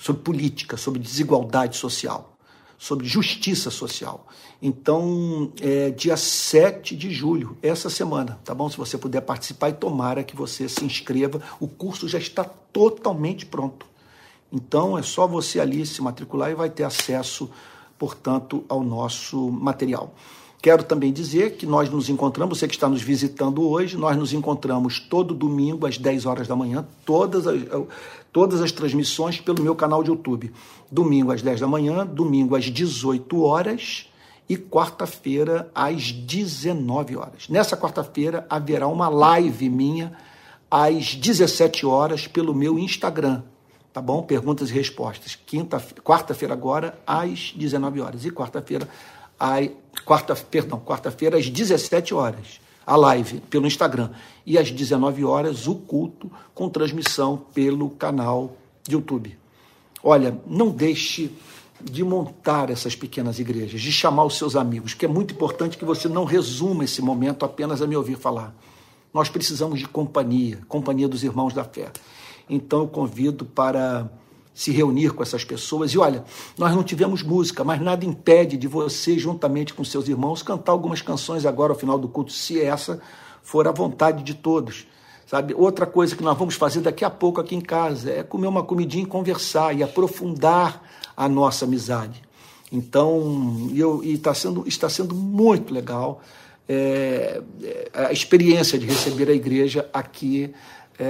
sobre política, sobre desigualdade social, sobre justiça social. Então, é dia 7 de julho, essa semana, tá bom? Se você puder participar e tomara que você se inscreva, o curso já está totalmente pronto. Então, é só você ali se matricular e vai ter acesso portanto, ao nosso material. Quero também dizer que nós nos encontramos, você que está nos visitando hoje, nós nos encontramos todo domingo às 10 horas da manhã, todas as, todas as transmissões pelo meu canal de YouTube. Domingo às 10 da manhã, domingo às 18 horas e quarta-feira às 19 horas. Nessa quarta-feira haverá uma live minha às 17 horas pelo meu Instagram, tá bom? Perguntas e respostas. Quinta, quarta-feira agora às 19 horas e quarta-feira às quarta, perdão, quarta-feira às 17 horas. A live pelo Instagram e às 19 horas o culto com transmissão pelo canal de YouTube. Olha, não deixe de montar essas pequenas igrejas, de chamar os seus amigos, que é muito importante que você não resuma esse momento apenas a me ouvir falar. Nós precisamos de companhia, companhia dos irmãos da fé. Então eu convido para se reunir com essas pessoas. E olha, nós não tivemos música, mas nada impede de você, juntamente com seus irmãos, cantar algumas canções agora ao final do culto, se essa for a vontade de todos. Sabe? Outra coisa que nós vamos fazer daqui a pouco aqui em casa é comer uma comidinha e conversar e aprofundar a nossa amizade. Então, eu, e está sendo, está sendo muito legal é, é a experiência de receber a igreja aqui é,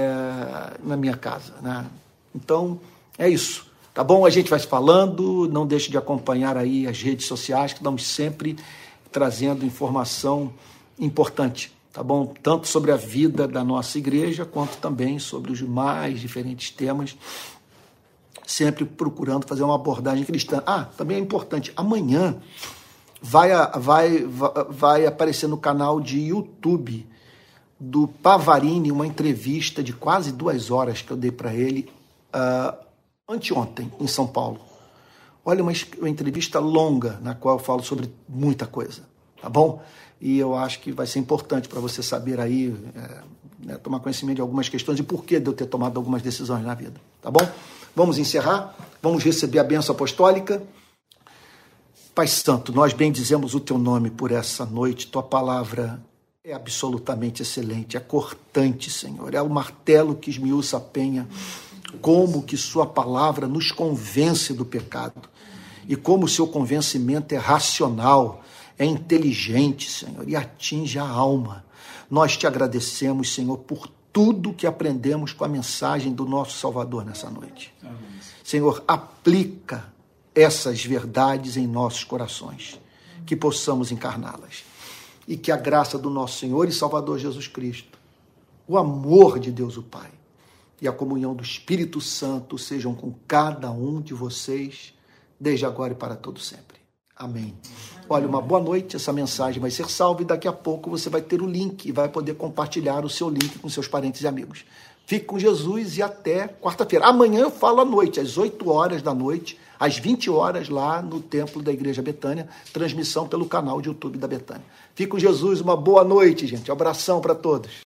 na minha casa. Né? Então, é isso. Tá bom? A gente vai falando, não deixe de acompanhar aí as redes sociais, que estamos sempre trazendo informação importante, tá bom? Tanto sobre a vida da nossa igreja, quanto também sobre os mais diferentes temas, sempre procurando fazer uma abordagem cristã. Ah, também é importante, amanhã vai, vai, vai aparecer no canal de YouTube do Pavarini, uma entrevista de quase duas horas que eu dei para ele uh, anteontem, em São Paulo. Olha, uma, uma entrevista longa, na qual eu falo sobre muita coisa, tá bom? E eu acho que vai ser importante para você saber aí, é, né, tomar conhecimento de algumas questões e por que de eu ter tomado algumas decisões na vida, tá bom? Vamos encerrar, vamos receber a benção apostólica. Pai Santo, nós bendizemos o teu nome por essa noite, tua palavra é absolutamente excelente, é cortante, Senhor. É o martelo que esmiuça a penha. Como que Sua palavra nos convence do pecado. E como o seu convencimento é racional, é inteligente, Senhor, e atinge a alma. Nós te agradecemos, Senhor, por tudo que aprendemos com a mensagem do nosso Salvador nessa noite. Senhor, aplica essas verdades em nossos corações, que possamos encarná-las e que a graça do nosso Senhor e Salvador Jesus Cristo, o amor de Deus o Pai e a comunhão do Espírito Santo sejam com cada um de vocês, desde agora e para todo sempre. Amém. Olha, uma boa noite. Essa mensagem vai ser salva e daqui a pouco você vai ter o link e vai poder compartilhar o seu link com seus parentes e amigos. Fique com Jesus e até quarta-feira. Amanhã eu falo à noite, às 8 horas da noite, às 20 horas, lá no Templo da Igreja Betânia, transmissão pelo canal de YouTube da Betânia. Fique com Jesus, uma boa noite, gente. Abração para todos.